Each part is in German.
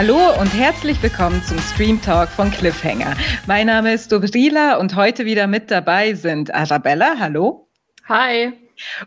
Hallo und herzlich willkommen zum Stream Talk von Cliffhanger. Mein Name ist Dobrila und heute wieder mit dabei sind Arabella, hallo. Hi.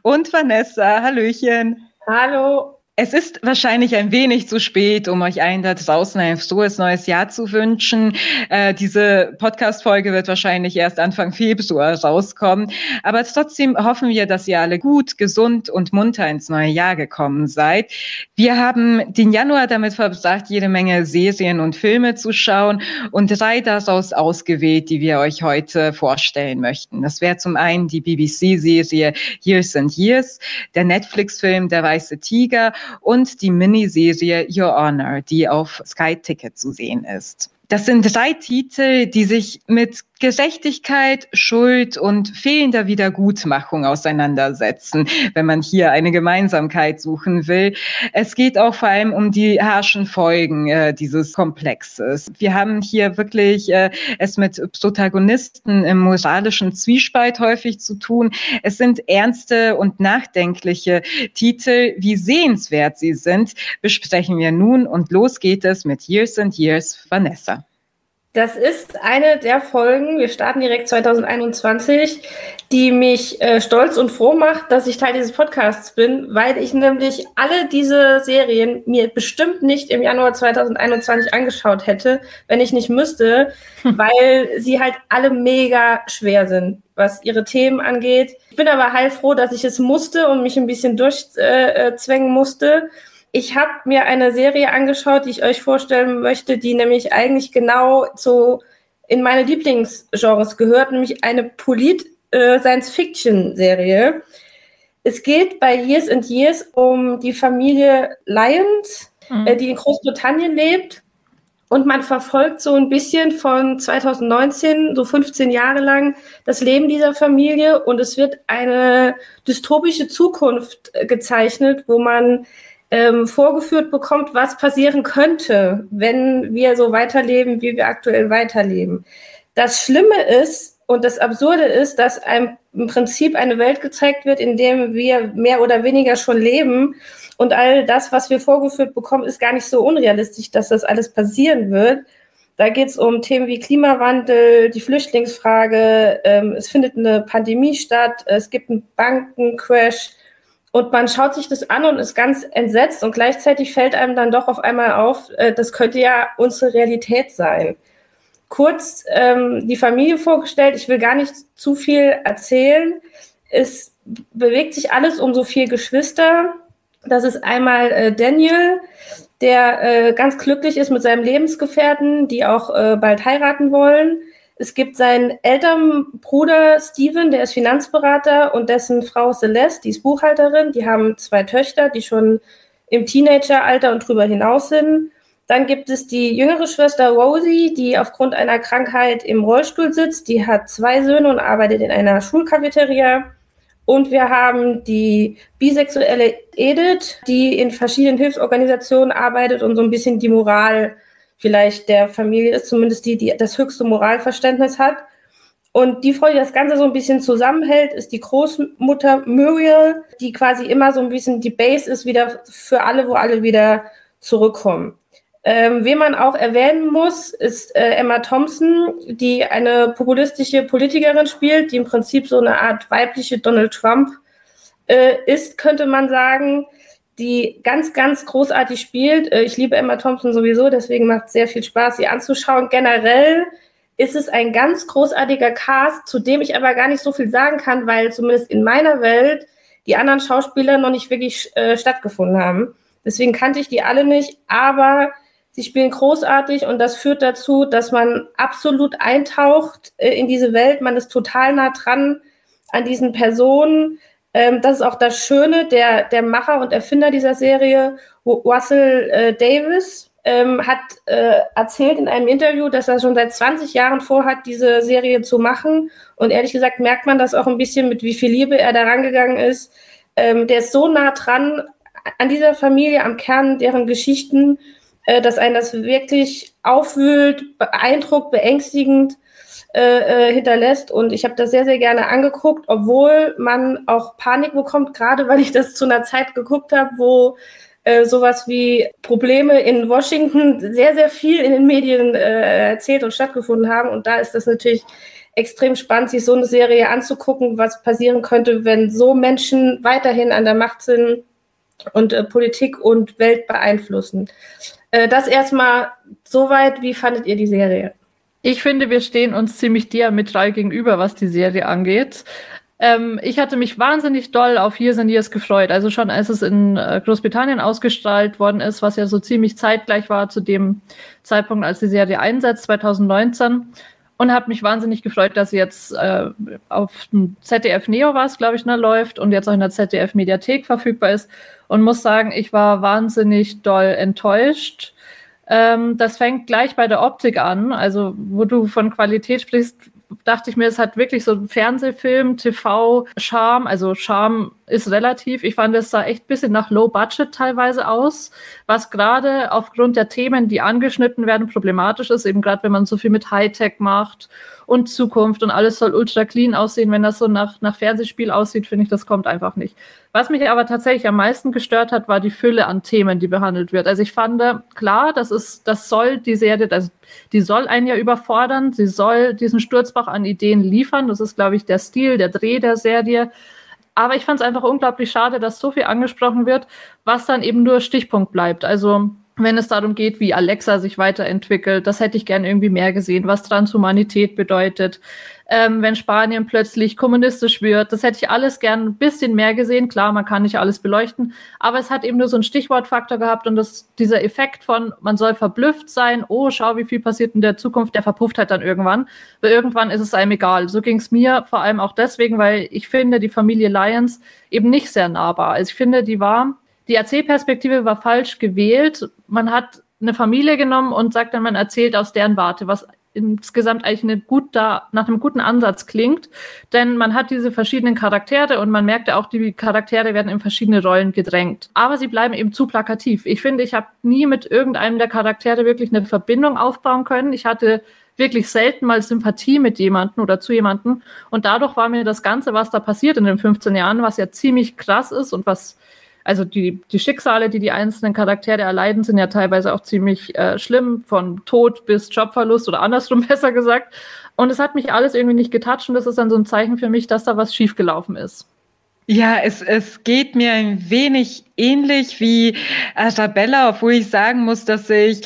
Und Vanessa, hallöchen. Hallo. Es ist wahrscheinlich ein wenig zu spät, um euch allen da draußen ein frohes neues Jahr zu wünschen. Äh, diese Podcast-Folge wird wahrscheinlich erst Anfang Februar rauskommen. Aber trotzdem hoffen wir, dass ihr alle gut, gesund und munter ins neue Jahr gekommen seid. Wir haben den Januar damit verbracht, jede Menge Serien und Filme zu schauen und drei daraus ausgewählt, die wir euch heute vorstellen möchten. Das wäre zum einen die BBC-Serie Years and Years, der Netflix-Film Der Weiße Tiger und die Miniserie Your Honor, die auf Sky Ticket zu sehen ist. Das sind drei Titel, die sich mit Gerechtigkeit, Schuld und fehlender Wiedergutmachung auseinandersetzen, wenn man hier eine Gemeinsamkeit suchen will. Es geht auch vor allem um die harschen Folgen äh, dieses Komplexes. Wir haben hier wirklich äh, es mit Protagonisten im moralischen Zwiespalt häufig zu tun. Es sind ernste und nachdenkliche Titel. Wie sehenswert sie sind, besprechen wir nun und los geht es mit Years and Years Vanessa. Das ist eine der Folgen, wir starten direkt 2021, die mich äh, stolz und froh macht, dass ich Teil dieses Podcasts bin, weil ich nämlich alle diese Serien mir bestimmt nicht im Januar 2021 angeschaut hätte, wenn ich nicht müsste, hm. weil sie halt alle mega schwer sind, was ihre Themen angeht. Ich bin aber heilfroh, dass ich es musste und mich ein bisschen durchzwängen äh, musste ich habe mir eine Serie angeschaut, die ich euch vorstellen möchte, die nämlich eigentlich genau zu in meine Lieblingsgenres gehört, nämlich eine Polit-Science-Fiction-Serie. Äh, es geht bei Years and Years um die Familie Lyons, mhm. äh, die in Großbritannien lebt. Und man verfolgt so ein bisschen von 2019, so 15 Jahre lang, das Leben dieser Familie. Und es wird eine dystopische Zukunft äh, gezeichnet, wo man ähm, vorgeführt bekommt, was passieren könnte, wenn wir so weiterleben, wie wir aktuell weiterleben. Das Schlimme ist und das Absurde ist, dass einem im Prinzip eine Welt gezeigt wird, in der wir mehr oder weniger schon leben. Und all das, was wir vorgeführt bekommen, ist gar nicht so unrealistisch, dass das alles passieren wird. Da geht es um Themen wie Klimawandel, die Flüchtlingsfrage, ähm, es findet eine Pandemie statt, es gibt einen Bankencrash, und man schaut sich das an und ist ganz entsetzt und gleichzeitig fällt einem dann doch auf einmal auf, äh, das könnte ja unsere Realität sein. Kurz ähm, die Familie vorgestellt, ich will gar nicht zu viel erzählen. Es bewegt sich alles um so vier Geschwister. Das ist einmal äh, Daniel, der äh, ganz glücklich ist mit seinem Lebensgefährten, die auch äh, bald heiraten wollen. Es gibt seinen älteren Bruder Steven, der ist Finanzberater und dessen Frau Celeste, die ist Buchhalterin. Die haben zwei Töchter, die schon im Teenageralter und drüber hinaus sind. Dann gibt es die jüngere Schwester Rosie, die aufgrund einer Krankheit im Rollstuhl sitzt. Die hat zwei Söhne und arbeitet in einer Schulcafeteria. Und wir haben die bisexuelle Edith, die in verschiedenen Hilfsorganisationen arbeitet und so ein bisschen die Moral vielleicht der Familie ist, zumindest die, die das höchste Moralverständnis hat. Und die Frau, die das Ganze so ein bisschen zusammenhält, ist die Großmutter Muriel, die quasi immer so ein bisschen die Base ist wieder für alle, wo alle wieder zurückkommen. Ähm, wen man auch erwähnen muss, ist äh, Emma Thompson, die eine populistische Politikerin spielt, die im Prinzip so eine Art weibliche Donald Trump äh, ist, könnte man sagen die ganz, ganz großartig spielt. Äh, ich liebe Emma Thompson sowieso, deswegen macht es sehr viel Spaß, sie anzuschauen. Generell ist es ein ganz großartiger Cast, zu dem ich aber gar nicht so viel sagen kann, weil zumindest in meiner Welt die anderen Schauspieler noch nicht wirklich äh, stattgefunden haben. Deswegen kannte ich die alle nicht, aber sie spielen großartig und das führt dazu, dass man absolut eintaucht äh, in diese Welt. Man ist total nah dran an diesen Personen. Ähm, das ist auch das Schöne, der, der Macher und Erfinder dieser Serie, Russell äh, Davis, ähm, hat äh, erzählt in einem Interview, dass er schon seit 20 Jahren vorhat, diese Serie zu machen. Und ehrlich gesagt merkt man das auch ein bisschen, mit wie viel Liebe er da rangegangen ist. Ähm, der ist so nah dran an dieser Familie, am Kern deren Geschichten, äh, dass einen das wirklich aufwühlt, beeindruckt, beängstigend äh, äh, hinterlässt. Und ich habe das sehr, sehr gerne angeguckt, obwohl man auch Panik bekommt, gerade weil ich das zu einer Zeit geguckt habe, wo äh, sowas wie Probleme in Washington sehr, sehr viel in den Medien äh, erzählt und stattgefunden haben. Und da ist das natürlich extrem spannend, sich so eine Serie anzugucken, was passieren könnte, wenn so Menschen weiterhin an der Macht sind und äh, Politik und Welt beeinflussen. Äh, das erstmal soweit. Wie fandet ihr die Serie? Ich finde, wir stehen uns ziemlich diametral gegenüber, was die Serie angeht. Ähm, ich hatte mich wahnsinnig doll auf Years and Years gefreut. Also schon als es in äh, Großbritannien ausgestrahlt worden ist, was ja so ziemlich zeitgleich war zu dem Zeitpunkt, als die Serie einsetzt, 2019 und habe mich wahnsinnig gefreut, dass sie jetzt äh, auf dem ZDF Neo war es, glaube ich, ne, läuft und jetzt auch in der ZDF Mediathek verfügbar ist. Und muss sagen, ich war wahnsinnig doll enttäuscht. Ähm, das fängt gleich bei der Optik an. Also, wo du von Qualität sprichst, dachte ich mir, es hat wirklich so Fernsehfilm, TV, Charme. Also Charme ist relativ. Ich fand, es sah echt ein bisschen nach Low Budget teilweise aus, was gerade aufgrund der Themen, die angeschnitten werden, problematisch ist. Eben gerade, wenn man so viel mit Hightech macht und Zukunft und alles soll ultra clean aussehen. Wenn das so nach, nach Fernsehspiel aussieht, finde ich, das kommt einfach nicht. Was mich aber tatsächlich am meisten gestört hat, war die Fülle an Themen, die behandelt wird. Also ich fand, klar, das ist, das soll die Serie, also die soll einen ja überfordern. Sie soll diesen Sturzbach an Ideen liefern. Das ist, glaube ich, der Stil, der Dreh der Serie. Aber ich fand es einfach unglaublich schade, dass so viel angesprochen wird, was dann eben nur Stichpunkt bleibt. Also wenn es darum geht, wie Alexa sich weiterentwickelt. Das hätte ich gern irgendwie mehr gesehen, was Transhumanität bedeutet. Ähm, wenn Spanien plötzlich kommunistisch wird, das hätte ich alles gern ein bisschen mehr gesehen. Klar, man kann nicht alles beleuchten, aber es hat eben nur so einen Stichwortfaktor gehabt und das, dieser Effekt von, man soll verblüfft sein, oh, schau, wie viel passiert in der Zukunft, der verpufft halt dann irgendwann. Weil irgendwann ist es einem egal. So ging es mir vor allem auch deswegen, weil ich finde, die Familie Lyons eben nicht sehr nahbar. Also ich finde, die war die Erzählperspektive war falsch gewählt. Man hat eine Familie genommen und sagt dann, man erzählt aus deren Warte, was insgesamt eigentlich eine gut da, nach einem guten Ansatz klingt. Denn man hat diese verschiedenen Charaktere und man merkt ja auch, die Charaktere werden in verschiedene Rollen gedrängt. Aber sie bleiben eben zu plakativ. Ich finde, ich habe nie mit irgendeinem der Charaktere wirklich eine Verbindung aufbauen können. Ich hatte wirklich selten mal Sympathie mit jemandem oder zu jemandem. Und dadurch war mir das Ganze, was da passiert in den 15 Jahren, was ja ziemlich krass ist und was also die, die Schicksale, die die einzelnen Charaktere erleiden, sind ja teilweise auch ziemlich äh, schlimm, von Tod bis Jobverlust oder andersrum besser gesagt. Und es hat mich alles irgendwie nicht getatscht und das ist dann so ein Zeichen für mich, dass da was schiefgelaufen ist. Ja, es, es geht mir ein wenig ähnlich wie Arabella, obwohl ich sagen muss, dass ich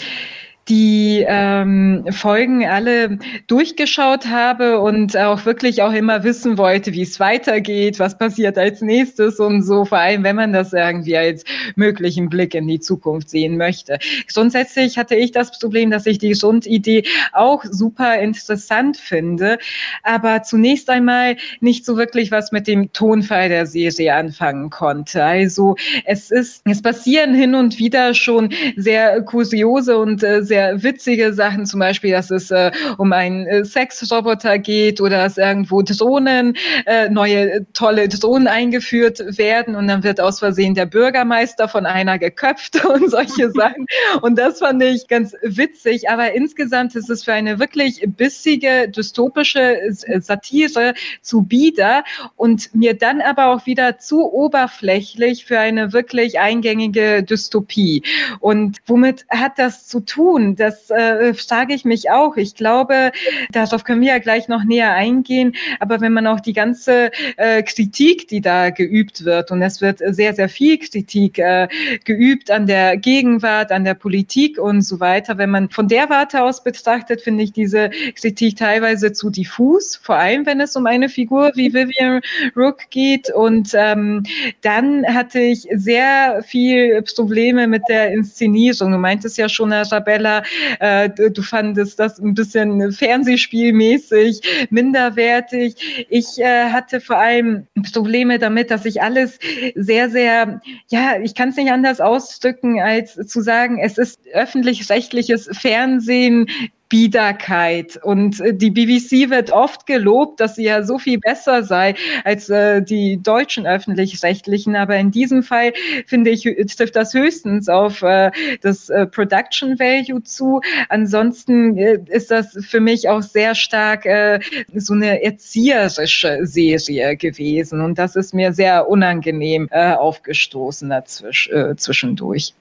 die ähm, Folgen alle durchgeschaut habe und auch wirklich auch immer wissen wollte, wie es weitergeht, was passiert als nächstes und so, vor allem wenn man das irgendwie als möglichen Blick in die Zukunft sehen möchte. Grundsätzlich hatte ich das Problem, dass ich die Grundidee auch super interessant finde, aber zunächst einmal nicht so wirklich was mit dem Tonfall der Serie anfangen konnte. Also es ist, es passieren hin und wieder schon sehr kuriose und äh, sehr sehr witzige Sachen, zum Beispiel, dass es äh, um einen äh, Sexroboter geht oder dass irgendwo Drohnen, äh, neue tolle Drohnen eingeführt werden und dann wird aus Versehen der Bürgermeister von einer geköpft und solche Sachen. Und das fand ich ganz witzig. Aber insgesamt ist es für eine wirklich bissige, dystopische äh, Satire zu bieder und mir dann aber auch wieder zu oberflächlich für eine wirklich eingängige Dystopie. Und womit hat das zu tun? Das äh, frage ich mich auch. Ich glaube, darauf können wir ja gleich noch näher eingehen. Aber wenn man auch die ganze äh, Kritik, die da geübt wird, und es wird sehr, sehr viel Kritik äh, geübt an der Gegenwart, an der Politik und so weiter. Wenn man von der Warte aus betrachtet, finde ich diese Kritik teilweise zu diffus, vor allem wenn es um eine Figur wie Vivian Rook geht. Und ähm, dann hatte ich sehr viel Probleme mit der Inszenierung. Du meintest ja schon, Arabella, äh, du fandest das ein bisschen Fernsehspielmäßig, minderwertig. Ich äh, hatte vor allem Probleme damit, dass ich alles sehr, sehr, ja, ich kann es nicht anders ausdrücken, als zu sagen, es ist öffentlich-rechtliches Fernsehen Biederkeit. Und äh, die BBC wird oft gelobt, dass sie ja so viel besser sei als äh, die deutschen öffentlich-rechtlichen. Aber in diesem Fall finde ich, trifft das höchstens auf äh, das äh, Production Value zu. Ansonsten äh, ist das für mich auch sehr stark äh, so eine erzieherische Serie gewesen. Und das ist mir sehr unangenehm äh, aufgestoßen dazwisch, äh, zwischendurch.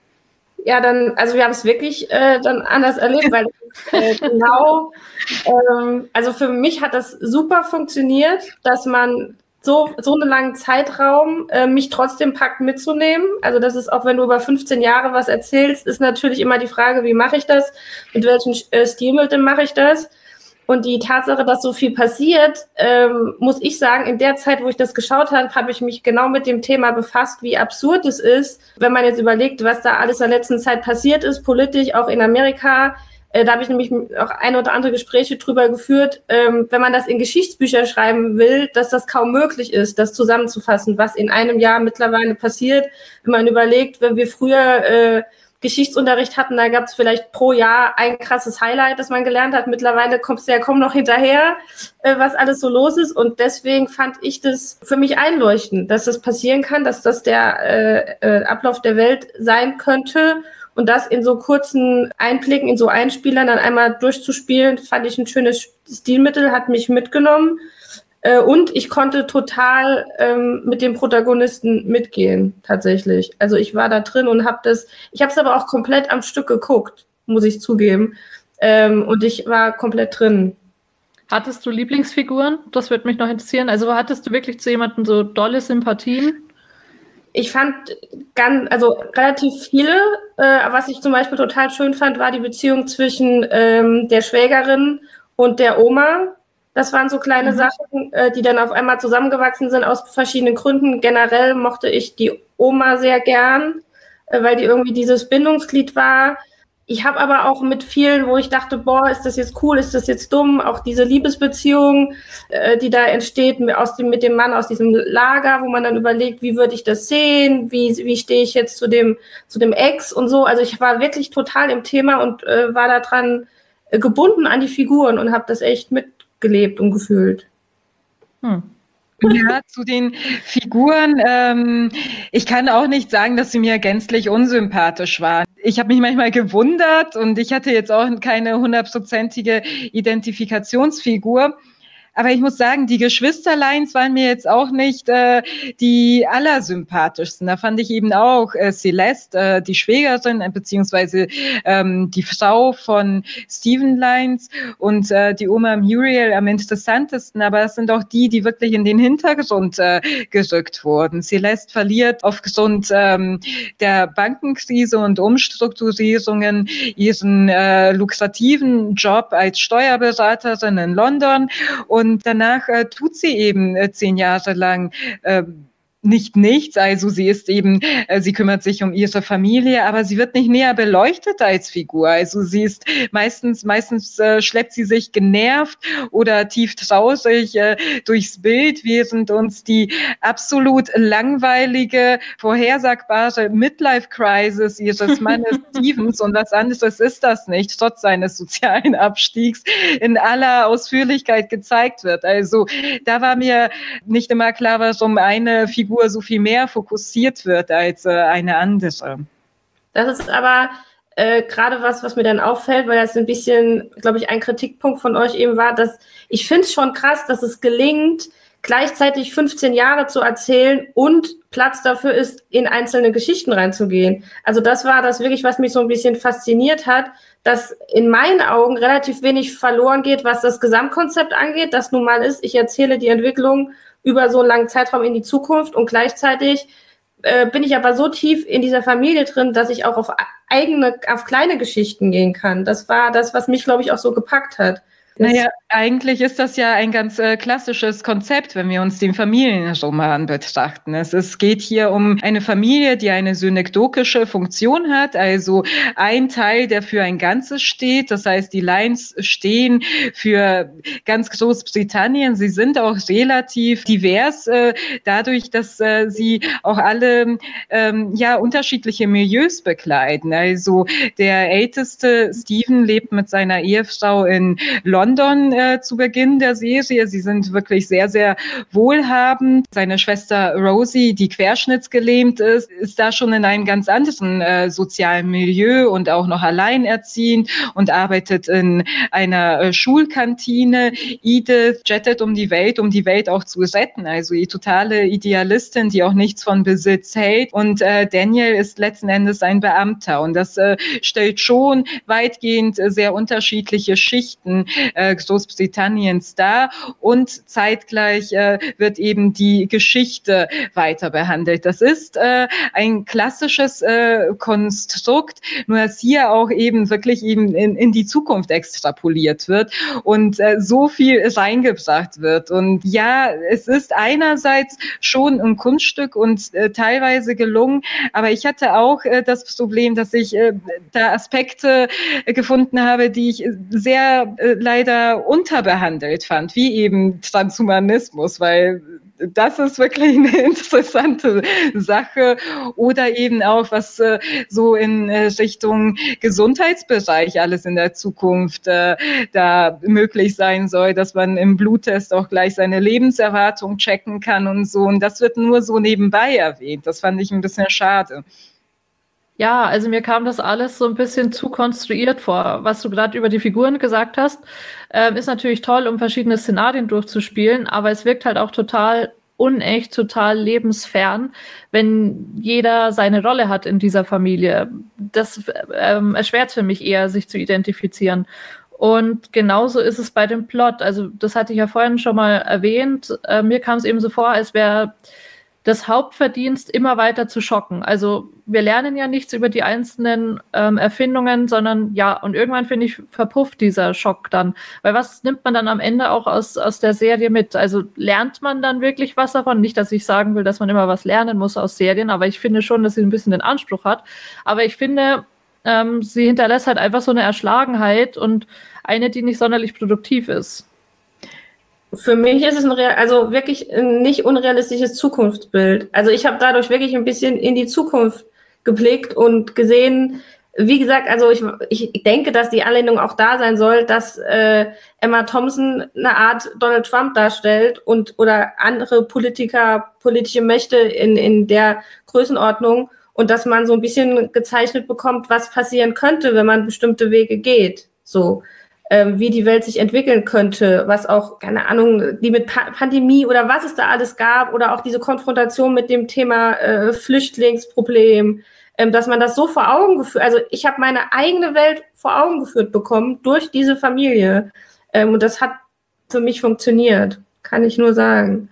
Ja, dann, also wir haben es wirklich äh, dann anders erlebt, weil äh, genau, ähm, also für mich hat das super funktioniert, dass man so, so einen langen Zeitraum äh, mich trotzdem packt mitzunehmen. Also das ist auch, wenn du über 15 Jahre was erzählst, ist natürlich immer die Frage, wie mache ich das? Mit welchen äh, Stilmitteln mache ich das? Und die Tatsache, dass so viel passiert, ähm, muss ich sagen, in der Zeit, wo ich das geschaut habe, habe ich mich genau mit dem Thema befasst, wie absurd es ist, wenn man jetzt überlegt, was da alles in der letzten Zeit passiert ist, politisch, auch in Amerika. Äh, da habe ich nämlich auch ein oder andere Gespräche drüber geführt, ähm, wenn man das in Geschichtsbücher schreiben will, dass das kaum möglich ist, das zusammenzufassen, was in einem Jahr mittlerweile passiert. Wenn man überlegt, wenn wir früher äh, Geschichtsunterricht hatten, da gab es vielleicht pro Jahr ein krasses Highlight, das man gelernt hat. Mittlerweile kommst du ja kaum noch hinterher, äh, was alles so los ist. Und deswegen fand ich das für mich einleuchtend, dass das passieren kann, dass das der äh, äh, Ablauf der Welt sein könnte. Und das in so kurzen Einblicken, in so Einspielern dann einmal durchzuspielen, fand ich ein schönes Stilmittel, hat mich mitgenommen. Äh, und ich konnte total ähm, mit dem Protagonisten mitgehen, tatsächlich. Also ich war da drin und habe das, ich habe es aber auch komplett am Stück geguckt, muss ich zugeben. Ähm, und ich war komplett drin. Hattest du Lieblingsfiguren? Das würde mich noch interessieren. Also hattest du wirklich zu jemandem so dolle Sympathien? Ich fand ganz, also relativ viele. Äh, was ich zum Beispiel total schön fand, war die Beziehung zwischen ähm, der Schwägerin und der Oma. Das waren so kleine mhm. Sachen, äh, die dann auf einmal zusammengewachsen sind aus verschiedenen Gründen. Generell mochte ich die Oma sehr gern, äh, weil die irgendwie dieses Bindungsglied war. Ich habe aber auch mit vielen, wo ich dachte, boah, ist das jetzt cool, ist das jetzt dumm, auch diese Liebesbeziehung, äh, die da entsteht aus dem, mit dem Mann aus diesem Lager, wo man dann überlegt, wie würde ich das sehen, wie, wie stehe ich jetzt zu dem, zu dem Ex und so. Also ich war wirklich total im Thema und äh, war daran äh, gebunden an die Figuren und habe das echt mit gelebt und gefühlt. Hm. Ja, zu den Figuren. Ähm, ich kann auch nicht sagen, dass sie mir gänzlich unsympathisch waren. Ich habe mich manchmal gewundert und ich hatte jetzt auch keine hundertprozentige Identifikationsfigur. Aber ich muss sagen, die Geschwisterleins waren mir jetzt auch nicht äh, die allersympathischsten. Da fand ich eben auch äh, Celeste, äh, die Schwägerin, äh, beziehungsweise ähm, die Frau von Stephen Lines und äh, die Oma Muriel am interessantesten. Aber das sind auch die, die wirklich in den Hintergrund äh, gerückt wurden. Celeste verliert aufgrund ähm, der Bankenkrise und Umstrukturierungen ihren äh, lukrativen Job als Steuerberaterin in London und und danach äh, tut sie eben äh, zehn Jahre lang äh, nicht nichts. Also sie ist eben, äh, sie kümmert sich um ihre Familie, aber sie wird nicht näher beleuchtet als Figur. Also sie ist meistens, meistens äh, schleppt sie sich genervt oder tief traurig äh, durchs Bild, während uns die absolut langweilige, vorhersagbare Midlife-Crisis ihres Mannes Stevens und was anderes ist das nicht, trotz seines sozialen Abstiegs in aller Ausführlichkeit gezeigt wird. Also da war mir nicht immer klar, warum eine Figur Figur so viel mehr fokussiert wird als äh, eine andere. Das ist aber äh, gerade was, was mir dann auffällt, weil das ein bisschen, glaube ich, ein Kritikpunkt von euch eben war, dass ich finde es schon krass, dass es gelingt, gleichzeitig 15 Jahre zu erzählen und Platz dafür ist, in einzelne Geschichten reinzugehen. Also das war das wirklich, was mich so ein bisschen fasziniert hat, dass in meinen Augen relativ wenig verloren geht, was das Gesamtkonzept angeht. Das nun mal ist, ich erzähle die Entwicklung über so einen langen Zeitraum in die Zukunft und gleichzeitig äh, bin ich aber so tief in dieser Familie drin, dass ich auch auf eigene, auf kleine Geschichten gehen kann. Das war das, was mich, glaube ich, auch so gepackt hat. Naja, eigentlich ist das ja ein ganz äh, klassisches Konzept, wenn wir uns den Familienroman betrachten. Es, es geht hier um eine Familie, die eine synekdokische Funktion hat, also ein Teil, der für ein Ganzes steht. Das heißt, die Lines stehen für ganz Großbritannien. Sie sind auch relativ divers, äh, dadurch, dass äh, sie auch alle ähm, ja unterschiedliche Milieus bekleiden. Also der älteste Stephen lebt mit seiner Ehefrau in London äh, zu Beginn der Serie. Sie sind wirklich sehr, sehr wohlhabend. Seine Schwester Rosie, die querschnittsgelähmt ist, ist da schon in einem ganz anderen äh, sozialen Milieu und auch noch alleinerziehend und arbeitet in einer äh, Schulkantine. Edith jettet um die Welt, um die Welt auch zu retten. Also die totale Idealistin, die auch nichts von Besitz hält. Und äh, Daniel ist letzten Endes ein Beamter. Und das äh, stellt schon weitgehend äh, sehr unterschiedliche Schichten äh, Großbritanniens dar. Und zeitgleich äh, wird eben die Geschichte weiter behandelt. Das ist äh, ein klassisches äh, Konstrukt, nur dass hier auch eben wirklich eben in, in die Zukunft extrapoliert wird und äh, so viel reingebracht wird. Und ja, es ist einerseits schon ein Kunststück und äh, teilweise gelungen, aber ich hatte auch äh, das Problem, dass ich äh, da Aspekte äh, gefunden habe, die ich sehr äh, leider unterbehandelt fand, wie eben Transhumanismus, weil das ist wirklich eine interessante Sache. Oder eben auch, was äh, so in äh, Richtung Gesundheitsbereich alles in der Zukunft äh, da möglich sein soll, dass man im Bluttest auch gleich seine Lebenserwartung checken kann und so. Und das wird nur so nebenbei erwähnt. Das fand ich ein bisschen schade. Ja, also mir kam das alles so ein bisschen zu konstruiert vor. Was du gerade über die Figuren gesagt hast, ähm, ist natürlich toll, um verschiedene Szenarien durchzuspielen, aber es wirkt halt auch total unecht, total lebensfern, wenn jeder seine Rolle hat in dieser Familie. Das ähm, erschwert für mich eher, sich zu identifizieren. Und genauso ist es bei dem Plot. Also, das hatte ich ja vorhin schon mal erwähnt. Äh, mir kam es eben so vor, als wäre das Hauptverdienst immer weiter zu schocken. Also wir lernen ja nichts über die einzelnen ähm, Erfindungen, sondern ja, und irgendwann finde ich, verpufft dieser Schock dann. Weil was nimmt man dann am Ende auch aus, aus der Serie mit? Also lernt man dann wirklich was davon? Nicht, dass ich sagen will, dass man immer was lernen muss aus Serien, aber ich finde schon, dass sie ein bisschen den Anspruch hat. Aber ich finde, ähm, sie hinterlässt halt einfach so eine Erschlagenheit und eine, die nicht sonderlich produktiv ist. Für mich ist es ein Real, also wirklich ein nicht unrealistisches Zukunftsbild. Also ich habe dadurch wirklich ein bisschen in die Zukunft geblickt und gesehen, wie gesagt, also ich, ich denke, dass die Anlehnung auch da sein soll, dass äh, Emma Thompson eine Art Donald Trump darstellt und oder andere Politiker, politische Mächte in, in der Größenordnung und dass man so ein bisschen gezeichnet bekommt, was passieren könnte, wenn man bestimmte Wege geht. So ähm, wie die Welt sich entwickeln könnte, was auch, keine Ahnung, die mit pa Pandemie oder was es da alles gab oder auch diese Konfrontation mit dem Thema äh, Flüchtlingsproblem, ähm, dass man das so vor Augen geführt, also ich habe meine eigene Welt vor Augen geführt bekommen durch diese Familie ähm, und das hat für mich funktioniert, kann ich nur sagen.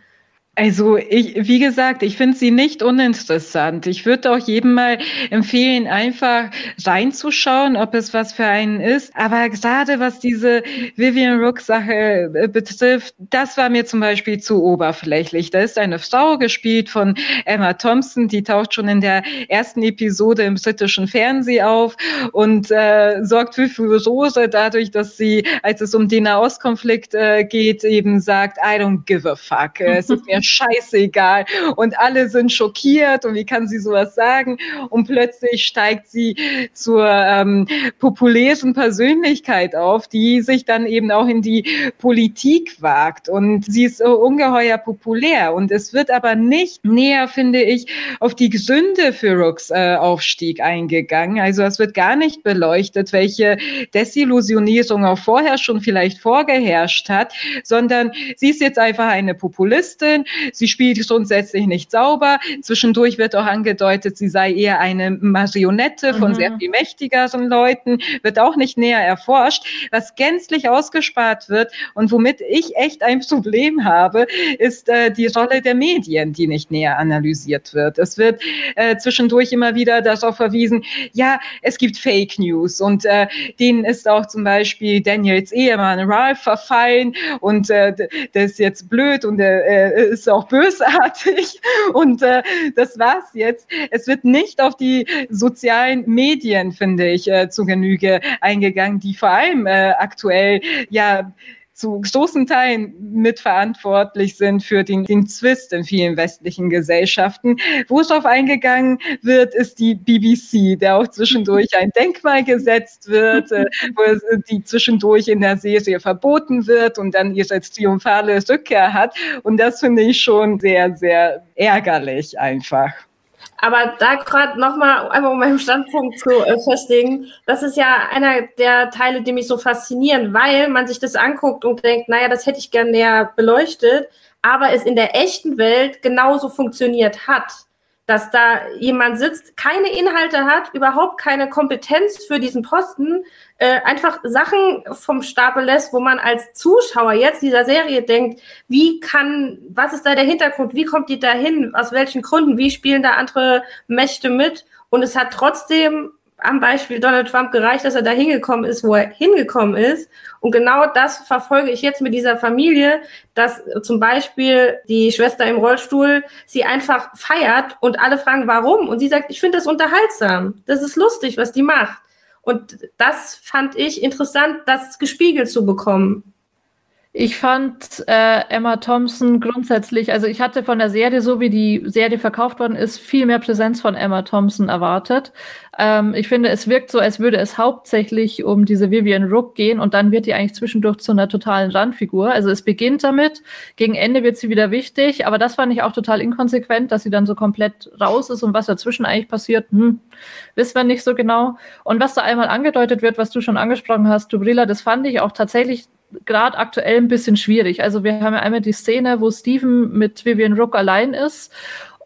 Also ich, wie gesagt, ich finde sie nicht uninteressant. Ich würde auch jedem mal empfehlen, einfach reinzuschauen, ob es was für einen ist. Aber gerade was diese Vivian Rook-Sache äh, betrifft, das war mir zum Beispiel zu oberflächlich. Da ist eine Frau gespielt von Emma Thompson, die taucht schon in der ersten Episode im britischen Fernsehen auf und äh, sorgt für Furore dadurch, dass sie, als es um den Nahostkonflikt äh, geht, eben sagt, I don't give a fuck. Es ist mir scheißegal. Und alle sind schockiert und wie kann sie sowas sagen? Und plötzlich steigt sie zur ähm, populären Persönlichkeit auf, die sich dann eben auch in die Politik wagt. Und sie ist ungeheuer populär. Und es wird aber nicht näher, finde ich, auf die Gründe für Rooks äh, Aufstieg eingegangen. Also es wird gar nicht beleuchtet, welche Desillusionierung auch vorher schon vielleicht vorgeherrscht hat, sondern sie ist jetzt einfach eine Populistin Sie spielt grundsätzlich nicht sauber. Zwischendurch wird auch angedeutet, sie sei eher eine Marionette von mhm. sehr viel mächtigeren Leuten, wird auch nicht näher erforscht. Was gänzlich ausgespart wird und womit ich echt ein Problem habe, ist äh, die Rolle der Medien, die nicht näher analysiert wird. Es wird äh, zwischendurch immer wieder darauf verwiesen, ja, es gibt Fake News und äh, denen ist auch zum Beispiel Daniels Ehemann Ralph verfallen und äh, der ist jetzt blöd und er äh, ist auch bösartig und äh, das war's jetzt. Es wird nicht auf die sozialen Medien, finde ich, äh, zu Genüge eingegangen, die vor allem äh, aktuell ja zu großen Teilen mitverantwortlich sind für den, den Zwist in vielen westlichen Gesellschaften. Wo es darauf eingegangen wird, ist die BBC, der auch zwischendurch ein Denkmal gesetzt wird, äh, wo es, äh, die zwischendurch in der Serie verboten wird und dann ihre triumphale Rückkehr hat. Und das finde ich schon sehr, sehr ärgerlich einfach. Aber da gerade nochmal, einmal um meinen Standpunkt zu äh, festigen, das ist ja einer der Teile, die mich so faszinieren, weil man sich das anguckt und denkt, naja, das hätte ich gern näher beleuchtet, aber es in der echten Welt genauso funktioniert hat dass da jemand sitzt, keine Inhalte hat, überhaupt keine Kompetenz für diesen Posten, äh, einfach Sachen vom Stapel lässt, wo man als Zuschauer jetzt dieser Serie denkt, wie kann, was ist da der Hintergrund, wie kommt die da hin, aus welchen Gründen, wie spielen da andere Mächte mit? Und es hat trotzdem am Beispiel Donald Trump gereicht, dass er da hingekommen ist, wo er hingekommen ist. Und genau das verfolge ich jetzt mit dieser Familie, dass zum Beispiel die Schwester im Rollstuhl sie einfach feiert und alle fragen, warum? Und sie sagt, ich finde das unterhaltsam. Das ist lustig, was die macht. Und das fand ich interessant, das gespiegelt zu bekommen. Ich fand äh, Emma Thompson grundsätzlich, also ich hatte von der Serie, so wie die Serie verkauft worden ist, viel mehr Präsenz von Emma Thompson erwartet. Ähm, ich finde, es wirkt so, als würde es hauptsächlich um diese Vivian Rook gehen und dann wird die eigentlich zwischendurch zu einer totalen Randfigur. Also es beginnt damit, gegen Ende wird sie wieder wichtig, aber das fand ich auch total inkonsequent, dass sie dann so komplett raus ist und was dazwischen eigentlich passiert, hm, wissen wir nicht so genau. Und was da einmal angedeutet wird, was du schon angesprochen hast, Dubrilla, das fand ich auch tatsächlich gerade aktuell ein bisschen schwierig. Also wir haben ja einmal die Szene, wo Steven mit Vivian Rook allein ist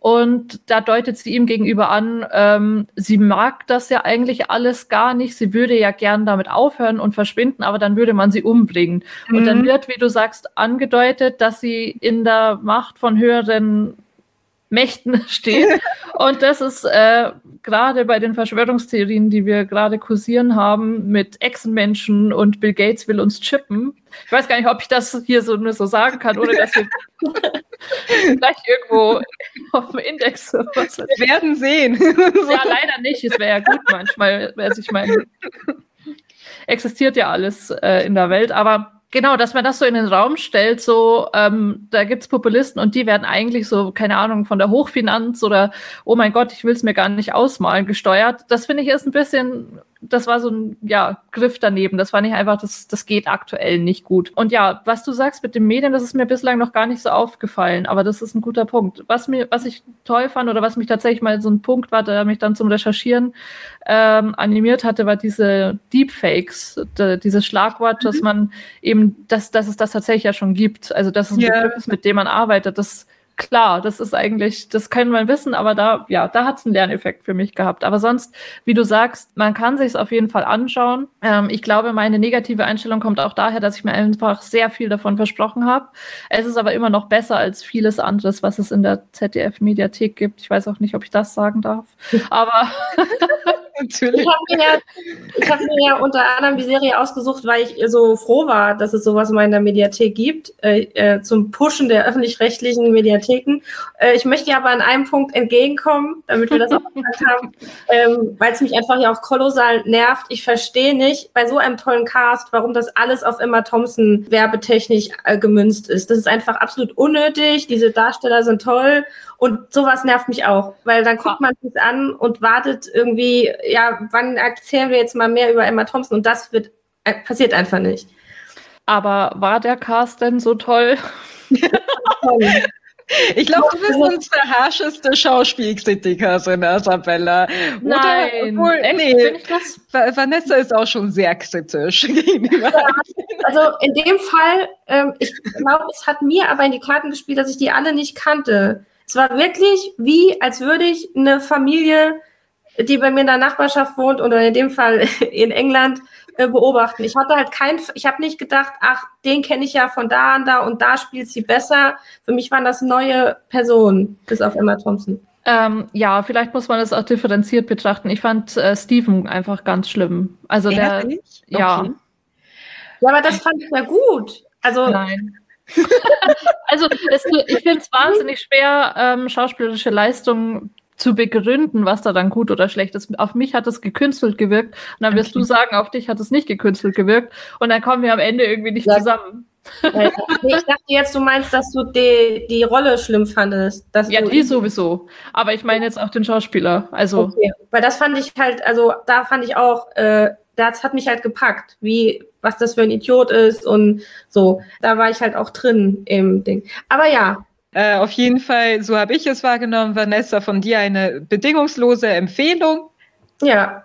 und da deutet sie ihm gegenüber an, ähm, sie mag das ja eigentlich alles gar nicht. Sie würde ja gern damit aufhören und verschwinden, aber dann würde man sie umbringen. Mhm. Und dann mhm. wird, wie du sagst, angedeutet, dass sie in der Macht von höheren Mächten steht. Und das ist äh, gerade bei den Verschwörungstheorien, die wir gerade kursieren haben, mit Echsenmenschen und Bill Gates will uns chippen. Ich weiß gar nicht, ob ich das hier so nur so sagen kann, ohne dass wir gleich irgendwo auf dem Index was Wir werden sehen. ja, leider nicht. Es wäre ja gut manchmal. Also ich meine, existiert ja alles äh, in der Welt, aber Genau, dass man das so in den Raum stellt, so, ähm, da gibt's Populisten und die werden eigentlich so, keine Ahnung, von der Hochfinanz oder, oh mein Gott, ich will's mir gar nicht ausmalen, gesteuert. Das finde ich ist ein bisschen das war so ein ja, Griff daneben. Das fand ich einfach, das, das geht aktuell nicht gut. Und ja, was du sagst mit den Medien, das ist mir bislang noch gar nicht so aufgefallen, aber das ist ein guter Punkt. Was mir, was ich toll fand oder was mich tatsächlich mal so ein Punkt war, der mich dann zum Recherchieren ähm, animiert hatte, war diese Deepfakes, de, dieses Schlagwort, mhm. dass man eben, dass, dass es das tatsächlich ja schon gibt. Also dass es ein yeah. Begriff ist, mit dem man arbeitet. Das klar, das ist eigentlich, das können wir wissen, aber da, ja, da hat es einen Lerneffekt für mich gehabt. Aber sonst, wie du sagst, man kann sich es auf jeden Fall anschauen. Ähm, ich glaube, meine negative Einstellung kommt auch daher, dass ich mir einfach sehr viel davon versprochen habe. Es ist aber immer noch besser als vieles anderes, was es in der ZDF-Mediathek gibt. Ich weiß auch nicht, ob ich das sagen darf. Aber Natürlich. Ich habe mir, ja, hab mir ja unter anderem die Serie ausgesucht, weil ich so froh war, dass es sowas mal in der Mediathek gibt, äh, äh, zum Pushen der öffentlich-rechtlichen Mediatheken. Äh, ich möchte aber an einem Punkt entgegenkommen, damit wir das auch gesagt haben, ähm, weil es mich einfach ja auch kolossal nervt. Ich verstehe nicht bei so einem tollen Cast, warum das alles auf Emma Thompson werbetechnisch äh, gemünzt ist. Das ist einfach absolut unnötig. Diese Darsteller sind toll und sowas nervt mich auch, weil dann guckt man sich an und wartet irgendwie, ja, wann erzählen wir jetzt mal mehr über Emma Thompson und das wird, äh, passiert einfach nicht. Aber war der Cast denn so toll? Ich glaube, du bist unsere harscheste Schauspielkritikerin, Isabella. Nein, Obwohl, echt? nee, Vanessa ist auch schon sehr kritisch gegenüber. Also in dem Fall, ähm, ich glaube, es hat mir aber in die Karten gespielt, dass ich die alle nicht kannte. Es war wirklich wie, als würde ich eine Familie, die bei mir in der Nachbarschaft wohnt oder in dem Fall in England, äh, beobachten. Ich hatte halt kein, ich habe nicht gedacht, ach, den kenne ich ja von da und da und da spielt sie besser. Für mich waren das neue Personen, bis auf Emma Thompson. Ähm, ja, vielleicht muss man das auch differenziert betrachten. Ich fand äh, Steven einfach ganz schlimm. Also der, okay. ja. Ja, aber das fand ich ja gut. Also Nein. Also es, ich finde es wahnsinnig schwer, ähm, schauspielerische Leistungen zu begründen, was da dann gut oder schlecht ist. Auf mich hat es gekünstelt gewirkt und dann wirst okay. du sagen, auf dich hat es nicht gekünstelt gewirkt und dann kommen wir am Ende irgendwie nicht ja. zusammen. ich dachte jetzt, du meinst, dass du die, die Rolle schlimm fandest. ja, die sowieso. Aber ich meine jetzt auch den Schauspieler. Also. Okay. Weil das fand ich halt, also da fand ich auch, äh, das hat mich halt gepackt, wie, was das für ein Idiot ist und so. Da war ich halt auch drin im Ding. Aber ja, äh, auf jeden Fall, so habe ich es wahrgenommen, Vanessa, von dir eine bedingungslose Empfehlung. Ja.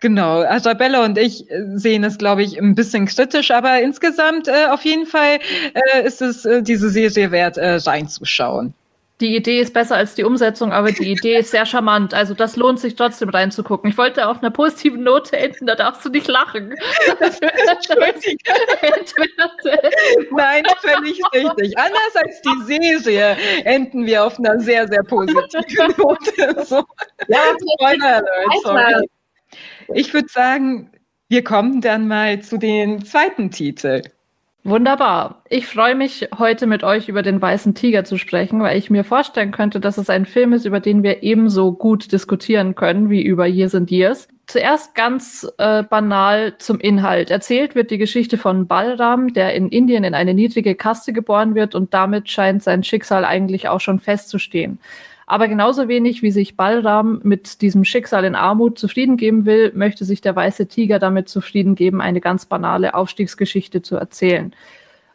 Genau, Isabella und ich äh, sehen es, glaube ich, ein bisschen kritisch, aber insgesamt äh, auf jeden Fall äh, ist es äh, diese Serie wert, äh, reinzuschauen die Idee ist besser als die Umsetzung, aber die Idee ist sehr charmant. Also das lohnt sich trotzdem reinzugucken. Ich wollte auf einer positiven Note enden, da darfst du nicht lachen. Nein, völlig richtig. Anders als die Serie enden wir auf einer sehr, sehr positiven Note. So. Ja, Ich würde sagen, wir kommen dann mal zu den zweiten Titel. Wunderbar. Ich freue mich, heute mit euch über den Weißen Tiger zu sprechen, weil ich mir vorstellen könnte, dass es ein Film ist, über den wir ebenso gut diskutieren können wie über Years and Years. Zuerst ganz äh, banal zum Inhalt. Erzählt wird die Geschichte von Balram, der in Indien in eine niedrige Kaste geboren wird und damit scheint sein Schicksal eigentlich auch schon festzustehen. Aber genauso wenig wie sich Balram mit diesem Schicksal in Armut zufrieden geben will, möchte sich der weiße Tiger damit zufrieden geben, eine ganz banale Aufstiegsgeschichte zu erzählen.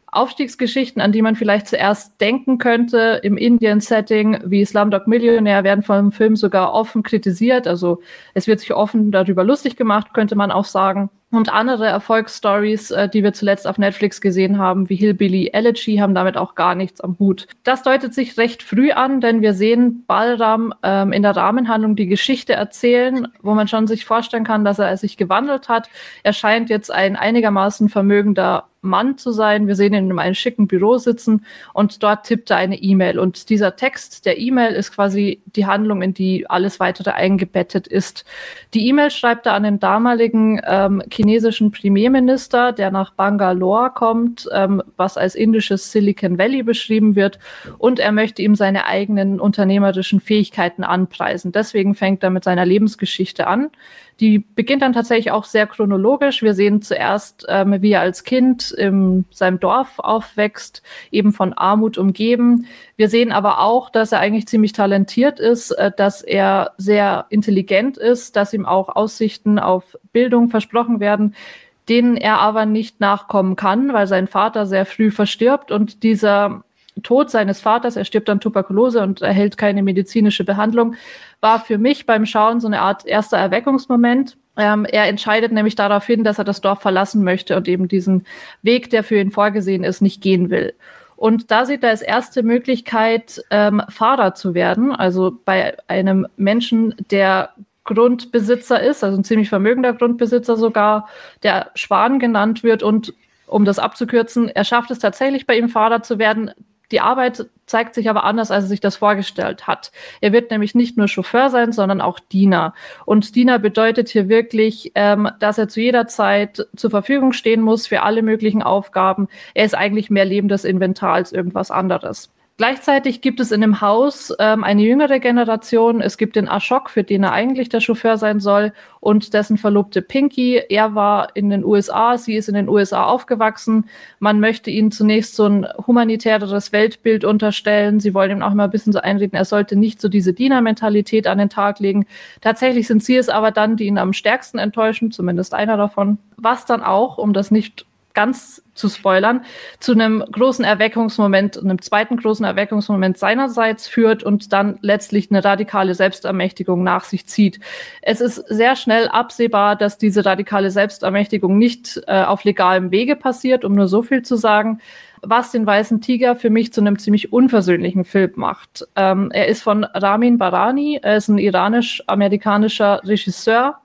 Aufstiegsgeschichten, an die man vielleicht zuerst denken könnte im Indien-Setting, wie Slumdog Millionär, werden vom Film sogar offen kritisiert. Also es wird sich offen darüber lustig gemacht, könnte man auch sagen. Und andere Erfolgsstories, äh, die wir zuletzt auf Netflix gesehen haben, wie Hillbilly Elegy, haben damit auch gar nichts am Hut. Das deutet sich recht früh an, denn wir sehen Balram ähm, in der Rahmenhandlung die Geschichte erzählen, wo man schon sich vorstellen kann, dass er sich gewandelt hat. Er scheint jetzt ein einigermaßen vermögender Mann zu sein. Wir sehen ihn in einem schicken Büro sitzen und dort tippt er eine E-Mail. Und dieser Text der E-Mail ist quasi die Handlung, in die alles weitere eingebettet ist. Die E-Mail schreibt er an den damaligen ähm, chinesischen Premierminister, der nach Bangalore kommt, ähm, was als indisches Silicon Valley beschrieben wird. Und er möchte ihm seine eigenen unternehmerischen Fähigkeiten anpreisen. Deswegen fängt er mit seiner Lebensgeschichte an. Die beginnt dann tatsächlich auch sehr chronologisch. Wir sehen zuerst, ähm, wie er als Kind in seinem Dorf aufwächst, eben von Armut umgeben. Wir sehen aber auch, dass er eigentlich ziemlich talentiert ist, äh, dass er sehr intelligent ist, dass ihm auch Aussichten auf Bildung versprochen werden, denen er aber nicht nachkommen kann, weil sein Vater sehr früh verstirbt und dieser Tod seines Vaters, er stirbt an Tuberkulose und erhält keine medizinische Behandlung, war für mich beim Schauen so eine Art erster Erweckungsmoment. Ähm, er entscheidet nämlich darauf hin, dass er das Dorf verlassen möchte und eben diesen Weg, der für ihn vorgesehen ist, nicht gehen will. Und da sieht er als erste Möglichkeit, ähm, Fahrer zu werden, also bei einem Menschen, der Grundbesitzer ist, also ein ziemlich vermögender Grundbesitzer sogar, der Schwan genannt wird und um das abzukürzen, er schafft es tatsächlich bei ihm Fahrer zu werden, die Arbeit zeigt sich aber anders, als er sich das vorgestellt hat. Er wird nämlich nicht nur Chauffeur sein, sondern auch Diener. Und Diener bedeutet hier wirklich, ähm, dass er zu jeder Zeit zur Verfügung stehen muss für alle möglichen Aufgaben. Er ist eigentlich mehr lebendes Inventar als irgendwas anderes. Gleichzeitig gibt es in dem Haus ähm, eine jüngere Generation. Es gibt den Ashok, für den er eigentlich der Chauffeur sein soll, und dessen Verlobte Pinky. Er war in den USA, sie ist in den USA aufgewachsen. Man möchte ihnen zunächst so ein humanitäreres Weltbild unterstellen. Sie wollen ihm auch immer ein bisschen so einreden, er sollte nicht so diese Dienermentalität an den Tag legen. Tatsächlich sind sie es aber dann, die ihn am stärksten enttäuschen, zumindest einer davon. Was dann auch, um das nicht ganz zu spoilern, zu einem großen Erweckungsmoment, einem zweiten großen Erweckungsmoment seinerseits führt und dann letztlich eine radikale Selbstermächtigung nach sich zieht. Es ist sehr schnell absehbar, dass diese radikale Selbstermächtigung nicht äh, auf legalem Wege passiert, um nur so viel zu sagen, was den Weißen Tiger für mich zu einem ziemlich unversöhnlichen Film macht. Ähm, er ist von Ramin Barani, er ist ein iranisch-amerikanischer Regisseur,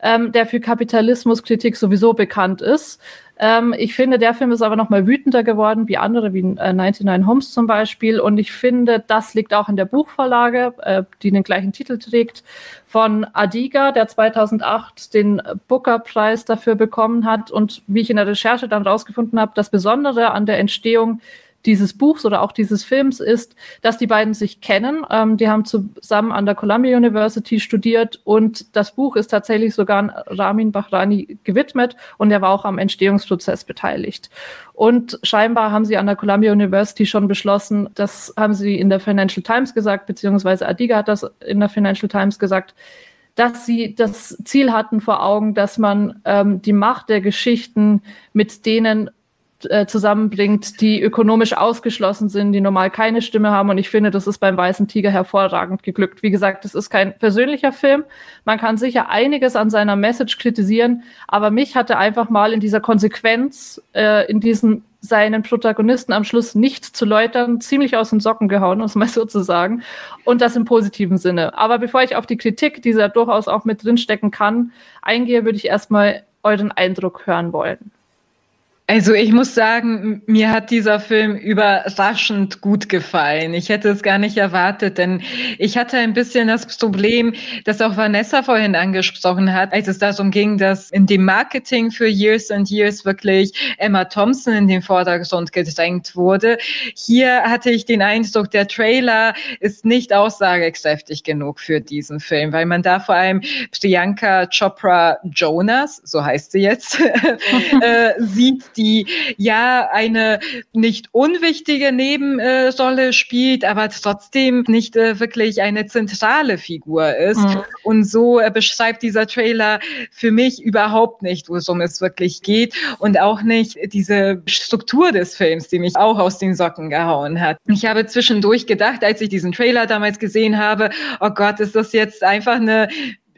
ähm, der für Kapitalismuskritik sowieso bekannt ist. Ähm, ich finde, der Film ist aber noch mal wütender geworden, wie andere, wie äh, 99 Homes zum Beispiel. Und ich finde, das liegt auch in der Buchvorlage, äh, die den gleichen Titel trägt, von Adiga, der 2008 den Booker-Preis dafür bekommen hat. Und wie ich in der Recherche dann rausgefunden habe, das Besondere an der Entstehung dieses Buchs oder auch dieses Films ist, dass die beiden sich kennen. Ähm, die haben zusammen an der Columbia University studiert und das Buch ist tatsächlich sogar Ramin Bahrani gewidmet und er war auch am Entstehungsprozess beteiligt. Und scheinbar haben sie an der Columbia University schon beschlossen, das haben sie in der Financial Times gesagt, beziehungsweise Adiga hat das in der Financial Times gesagt, dass sie das Ziel hatten vor Augen, dass man ähm, die Macht der Geschichten mit denen äh, zusammenbringt, die ökonomisch ausgeschlossen sind, die normal keine Stimme haben. Und ich finde, das ist beim Weißen Tiger hervorragend geglückt. Wie gesagt, es ist kein persönlicher Film. Man kann sicher einiges an seiner Message kritisieren, aber mich hatte einfach mal in dieser Konsequenz, äh, in diesem seinen Protagonisten am Schluss nicht zu läutern, ziemlich aus den Socken gehauen, um es mal so zu sagen. Und das im positiven Sinne. Aber bevor ich auf die Kritik, die da durchaus auch mit drinstecken kann, eingehe, würde ich erstmal euren Eindruck hören wollen. Also ich muss sagen, mir hat dieser Film überraschend gut gefallen. Ich hätte es gar nicht erwartet, denn ich hatte ein bisschen das Problem, das auch Vanessa vorhin angesprochen hat, als es darum ging, dass in dem Marketing für Years and Years wirklich Emma Thompson in den Vordergrund gedrängt wurde. Hier hatte ich den Eindruck, der Trailer ist nicht aussagekräftig genug für diesen Film, weil man da vor allem Priyanka Chopra Jonas, so heißt sie jetzt, äh, sieht, die ja eine nicht unwichtige Nebenrolle spielt, aber trotzdem nicht äh, wirklich eine zentrale Figur ist. Mhm. Und so äh, beschreibt dieser Trailer für mich überhaupt nicht, worum es wirklich geht und auch nicht diese Struktur des Films, die mich auch aus den Socken gehauen hat. Ich habe zwischendurch gedacht, als ich diesen Trailer damals gesehen habe, oh Gott, ist das jetzt einfach eine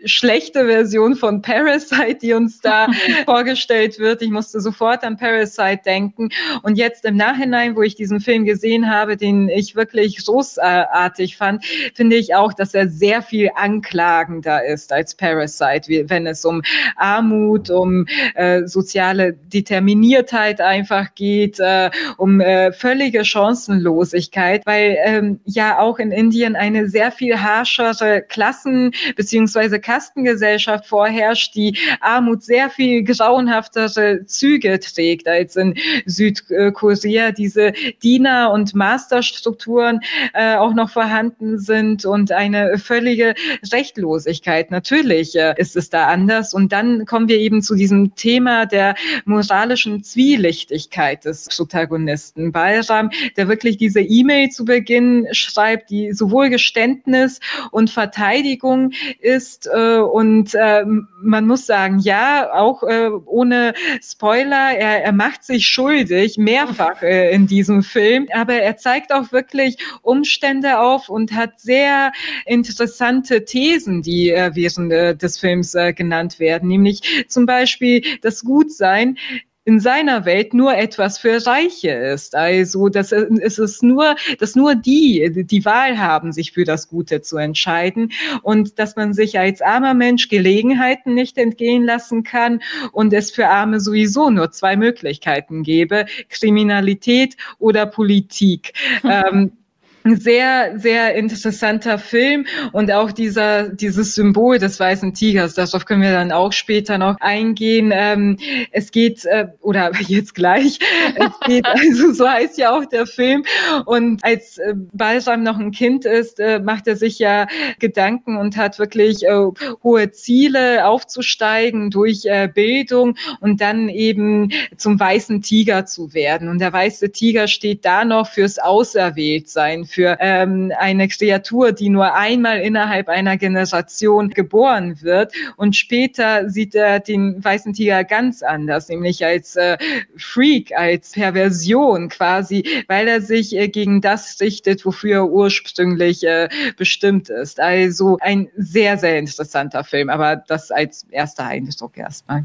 schlechte Version von Parasite, die uns da vorgestellt wird. Ich musste sofort an Parasite denken. Und jetzt im Nachhinein, wo ich diesen Film gesehen habe, den ich wirklich großartig fand, finde ich auch, dass er sehr viel anklagender ist als Parasite, wenn es um Armut, um äh, soziale Determiniertheit einfach geht, äh, um äh, völlige Chancenlosigkeit, weil ähm, ja auch in Indien eine sehr viel harschere Klassen- beziehungsweise Kastengesellschaft vorherrscht, die Armut sehr viel grauenhaftere Züge trägt als in Südkorea. Diese Diener- und Masterstrukturen äh, auch noch vorhanden sind und eine völlige Rechtlosigkeit. Natürlich äh, ist es da anders. Und dann kommen wir eben zu diesem Thema der moralischen Zwielichtigkeit des Protagonisten. Balram, der wirklich diese E-Mail zu Beginn schreibt, die sowohl Geständnis und Verteidigung ist äh, und äh, man muss sagen, ja, auch äh, ohne Spoiler, er, er macht sich schuldig mehrfach äh, in diesem Film, aber er zeigt auch wirklich Umstände auf und hat sehr interessante Thesen, die äh, während äh, des Films äh, genannt werden, nämlich zum Beispiel das Gutsein in seiner Welt nur etwas für Reiche ist. Also, dass es ist nur, dass nur die die Wahl haben, sich für das Gute zu entscheiden und dass man sich als armer Mensch Gelegenheiten nicht entgehen lassen kann und es für Arme sowieso nur zwei Möglichkeiten gäbe, Kriminalität oder Politik. ähm, sehr, sehr interessanter Film und auch dieser, dieses Symbol des weißen Tigers, darauf können wir dann auch später noch eingehen. Ähm, es geht, äh, oder jetzt gleich, es geht, also so heißt ja auch der Film. Und als äh, Balsam noch ein Kind ist, äh, macht er sich ja Gedanken und hat wirklich äh, hohe Ziele aufzusteigen durch äh, Bildung und dann eben zum weißen Tiger zu werden. Und der weiße Tiger steht da noch fürs Auserwähltsein, für ähm, eine Kreatur, die nur einmal innerhalb einer Generation geboren wird. Und später sieht er den weißen Tiger ganz anders, nämlich als äh, Freak, als Perversion quasi, weil er sich äh, gegen das richtet, wofür er ursprünglich äh, bestimmt ist. Also ein sehr, sehr interessanter Film, aber das als erster Eindruck erstmal.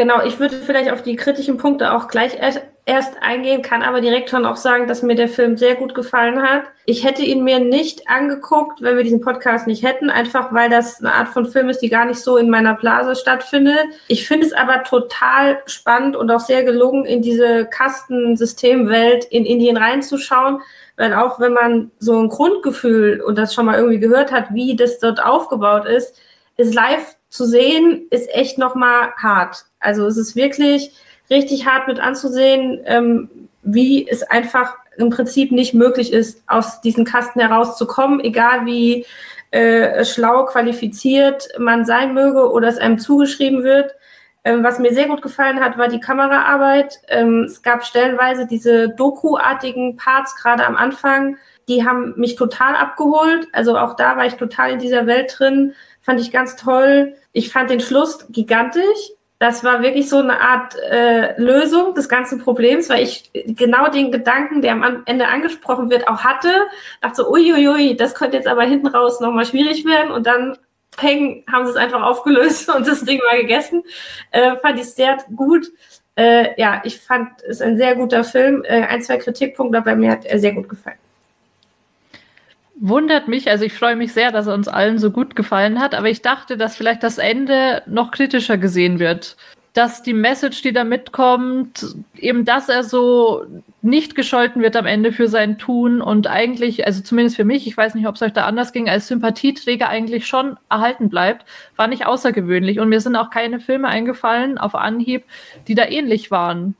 Genau, ich würde vielleicht auf die kritischen Punkte auch gleich erst eingehen, kann aber direkt schon auch sagen, dass mir der Film sehr gut gefallen hat. Ich hätte ihn mir nicht angeguckt, wenn wir diesen Podcast nicht hätten, einfach weil das eine Art von Film ist, die gar nicht so in meiner Blase stattfindet. Ich finde es aber total spannend und auch sehr gelungen, in diese Kastensystemwelt in Indien reinzuschauen, weil auch wenn man so ein Grundgefühl und das schon mal irgendwie gehört hat, wie das dort aufgebaut ist, ist live zu sehen, ist echt nochmal hart. Also es ist wirklich richtig hart mit anzusehen, ähm, wie es einfach im Prinzip nicht möglich ist, aus diesen Kasten herauszukommen, egal wie äh, schlau qualifiziert man sein möge oder es einem zugeschrieben wird. Ähm, was mir sehr gut gefallen hat, war die Kameraarbeit. Ähm, es gab stellenweise diese Doku-artigen Parts, gerade am Anfang, die haben mich total abgeholt. Also auch da war ich total in dieser Welt drin. Fand ich ganz toll. Ich fand den Schluss gigantisch. Das war wirklich so eine Art äh, Lösung des ganzen Problems, weil ich genau den Gedanken, der am Ende angesprochen wird, auch hatte. Dachte so, uiuiui, das könnte jetzt aber hinten raus nochmal schwierig werden. Und dann, peng, haben sie es einfach aufgelöst und das Ding war gegessen. Äh, fand ich sehr gut. Äh, ja, ich fand es ein sehr guter Film. Äh, ein, zwei Kritikpunkte, aber mir hat er sehr gut gefallen wundert mich, also ich freue mich sehr, dass er uns allen so gut gefallen hat, aber ich dachte, dass vielleicht das Ende noch kritischer gesehen wird. Dass die Message, die da mitkommt, eben, dass er so nicht gescholten wird am Ende für sein Tun und eigentlich, also zumindest für mich, ich weiß nicht, ob es euch da anders ging, als Sympathieträger eigentlich schon erhalten bleibt, war nicht außergewöhnlich. Und mir sind auch keine Filme eingefallen auf Anhieb, die da ähnlich waren.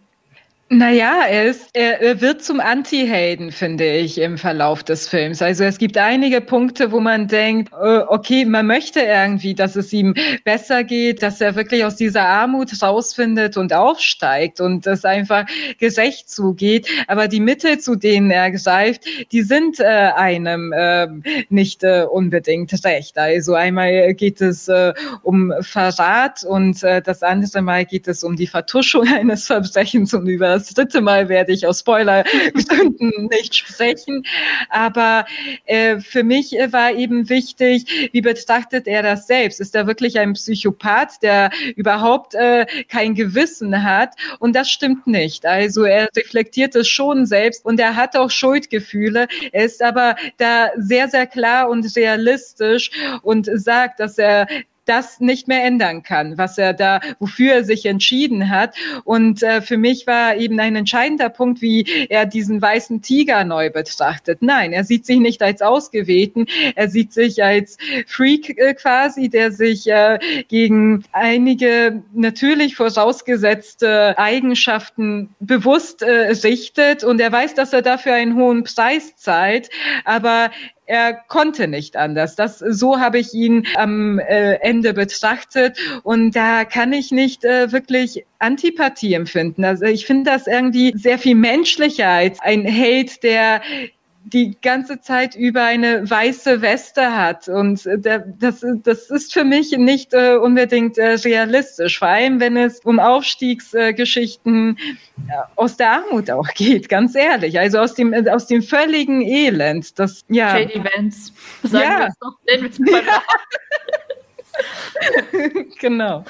Naja, er, ist, er, er wird zum Anti-Helden, finde ich, im Verlauf des Films. Also es gibt einige Punkte, wo man denkt, äh, okay, man möchte irgendwie, dass es ihm besser geht, dass er wirklich aus dieser Armut rausfindet und aufsteigt und es einfach gerecht zugeht. Aber die Mittel, zu denen er greift, die sind äh, einem äh, nicht äh, unbedingt recht. Also einmal geht es äh, um Verrat und äh, das andere Mal geht es um die Vertuschung eines Verbrechens und über das dritte Mal werde ich aus Spoilergründen nicht sprechen. Aber äh, für mich äh, war eben wichtig, wie betrachtet er das selbst? Ist er wirklich ein Psychopath, der überhaupt äh, kein Gewissen hat? Und das stimmt nicht. Also er reflektiert es schon selbst und er hat auch Schuldgefühle. Er ist aber da sehr, sehr klar und realistisch und sagt, dass er das nicht mehr ändern kann, was er da, wofür er sich entschieden hat. Und äh, für mich war eben ein entscheidender Punkt, wie er diesen weißen Tiger neu betrachtet. Nein, er sieht sich nicht als Ausgewählten, er sieht sich als Freak äh, quasi, der sich äh, gegen einige natürlich vorausgesetzte Eigenschaften bewusst äh, richtet und er weiß, dass er dafür einen hohen Preis zahlt, aber er konnte nicht anders. Das, so habe ich ihn am äh, Ende betrachtet und da kann ich nicht äh, wirklich Antipathie empfinden. Also ich finde das irgendwie sehr viel menschlicher als ein Held, der die ganze Zeit über eine weiße Weste hat. Und das, das ist für mich nicht äh, unbedingt äh, realistisch, vor allem wenn es um Aufstiegsgeschichten äh, aus der Armut auch geht, ganz ehrlich. Also aus dem, aus dem völligen Elend. Das, ja. Shady Vance. Sagen ja. wir es doch. Genau.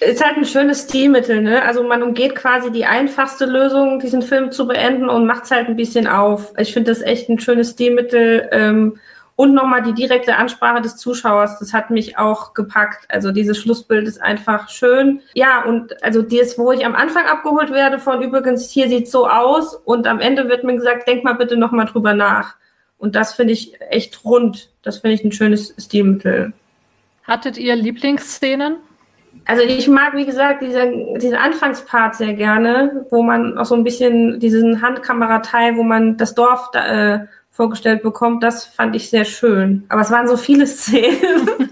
Ist halt ein schönes Stilmittel, ne? Also man umgeht quasi die einfachste Lösung, diesen Film zu beenden und macht es halt ein bisschen auf. Ich finde das echt ein schönes Stilmittel. Ähm, und nochmal die direkte Ansprache des Zuschauers, das hat mich auch gepackt. Also dieses Schlussbild ist einfach schön. Ja, und also das, wo ich am Anfang abgeholt werde von übrigens, hier sieht so aus und am Ende wird mir gesagt, denk mal bitte nochmal drüber nach. Und das finde ich echt rund. Das finde ich ein schönes Stilmittel. Hattet ihr Lieblingsszenen? Also ich mag, wie gesagt, diesen, diesen Anfangspart sehr gerne, wo man auch so ein bisschen diesen Handkamerateil, wo man das Dorf da, äh, vorgestellt bekommt, das fand ich sehr schön. Aber es waren so viele Szenen.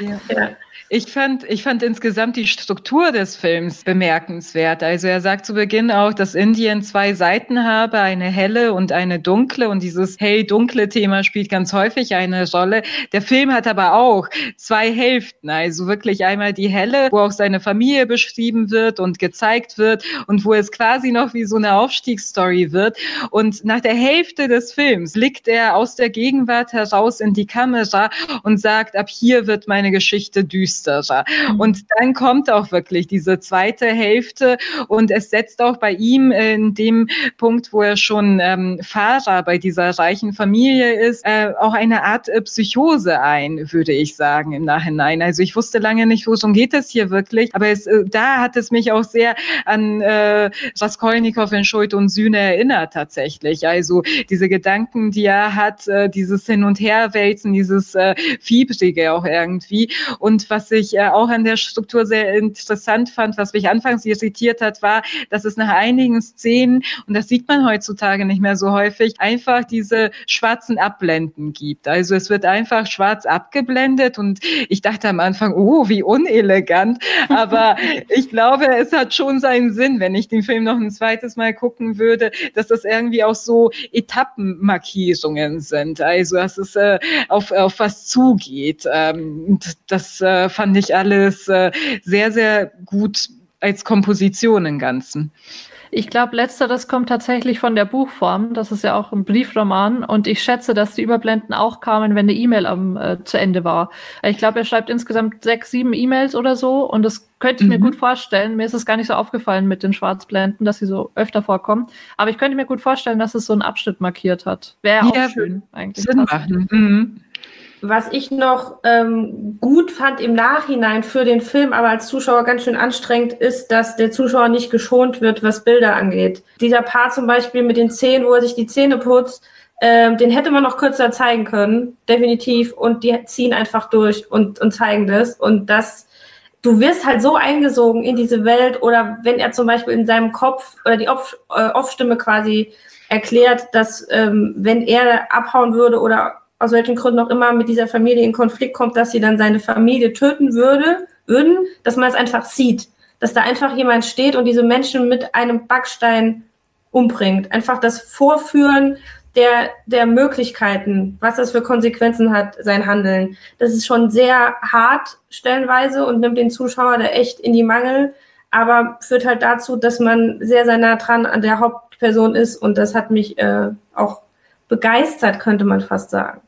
ja. ja. Ich fand, ich fand insgesamt die Struktur des Films bemerkenswert. Also er sagt zu Beginn auch, dass Indien zwei Seiten habe, eine helle und eine dunkle. Und dieses hell-dunkle Thema spielt ganz häufig eine Rolle. Der Film hat aber auch zwei Hälften. Also wirklich einmal die helle, wo auch seine Familie beschrieben wird und gezeigt wird und wo es quasi noch wie so eine Aufstiegsstory wird. Und nach der Hälfte des Films blickt er aus der Gegenwart heraus in die Kamera und sagt, ab hier wird meine Geschichte düster düsterer. Mhm. Und dann kommt auch wirklich diese zweite Hälfte und es setzt auch bei ihm in dem Punkt, wo er schon ähm, Fahrer bei dieser reichen Familie ist, äh, auch eine Art äh, Psychose ein, würde ich sagen, im Nachhinein. Also ich wusste lange nicht, worum geht es hier wirklich, aber es, äh, da hat es mich auch sehr an äh, Raskolnikow in Schuld und Sühne erinnert tatsächlich. Also diese Gedanken, die er hat, äh, dieses Hin- und Herwälzen, dieses äh, Fiebrige auch irgendwie. Und was was ich äh, auch an der Struktur sehr interessant fand, was mich anfangs irritiert hat, war, dass es nach einigen Szenen, und das sieht man heutzutage nicht mehr so häufig, einfach diese schwarzen Abblenden gibt. Also es wird einfach schwarz abgeblendet und ich dachte am Anfang, oh, wie unelegant. Aber ich glaube, es hat schon seinen Sinn, wenn ich den Film noch ein zweites Mal gucken würde, dass das irgendwie auch so Etappenmarkierungen sind. Also dass es äh, auf, auf was zugeht. Ähm, das äh, fand ich alles äh, sehr, sehr gut als Komposition im Ganzen. Ich glaube, letzteres kommt tatsächlich von der Buchform. Das ist ja auch ein Briefroman. Und ich schätze, dass die Überblenden auch kamen, wenn eine E-Mail am äh, zu Ende war. Ich glaube, er schreibt insgesamt sechs, sieben E-Mails oder so. Und das könnte ich mhm. mir gut vorstellen. Mir ist es gar nicht so aufgefallen mit den Schwarzblenden, dass sie so öfter vorkommen. Aber ich könnte mir gut vorstellen, dass es so einen Abschnitt markiert hat. Wäre ja, auch schön eigentlich. Sinn machen. Mhm. Was ich noch ähm, gut fand im Nachhinein für den Film, aber als Zuschauer ganz schön anstrengend, ist, dass der Zuschauer nicht geschont wird, was Bilder angeht. Dieser Part zum Beispiel mit den Zähnen, wo er sich die Zähne putzt, ähm, den hätte man noch kürzer zeigen können, definitiv. Und die ziehen einfach durch und, und zeigen das. Und das, du wirst halt so eingesogen in diese Welt. Oder wenn er zum Beispiel in seinem Kopf oder die Off-Stimme äh, quasi erklärt, dass ähm, wenn er abhauen würde oder aus welchen Gründen auch immer mit dieser Familie in Konflikt kommt, dass sie dann seine Familie töten würde, würden, dass man es einfach sieht. Dass da einfach jemand steht und diese Menschen mit einem Backstein umbringt. Einfach das Vorführen der, der Möglichkeiten, was das für Konsequenzen hat, sein Handeln. Das ist schon sehr hart stellenweise und nimmt den Zuschauer da echt in die Mangel, aber führt halt dazu, dass man sehr, sehr nah dran an der Hauptperson ist und das hat mich äh, auch begeistert, könnte man fast sagen.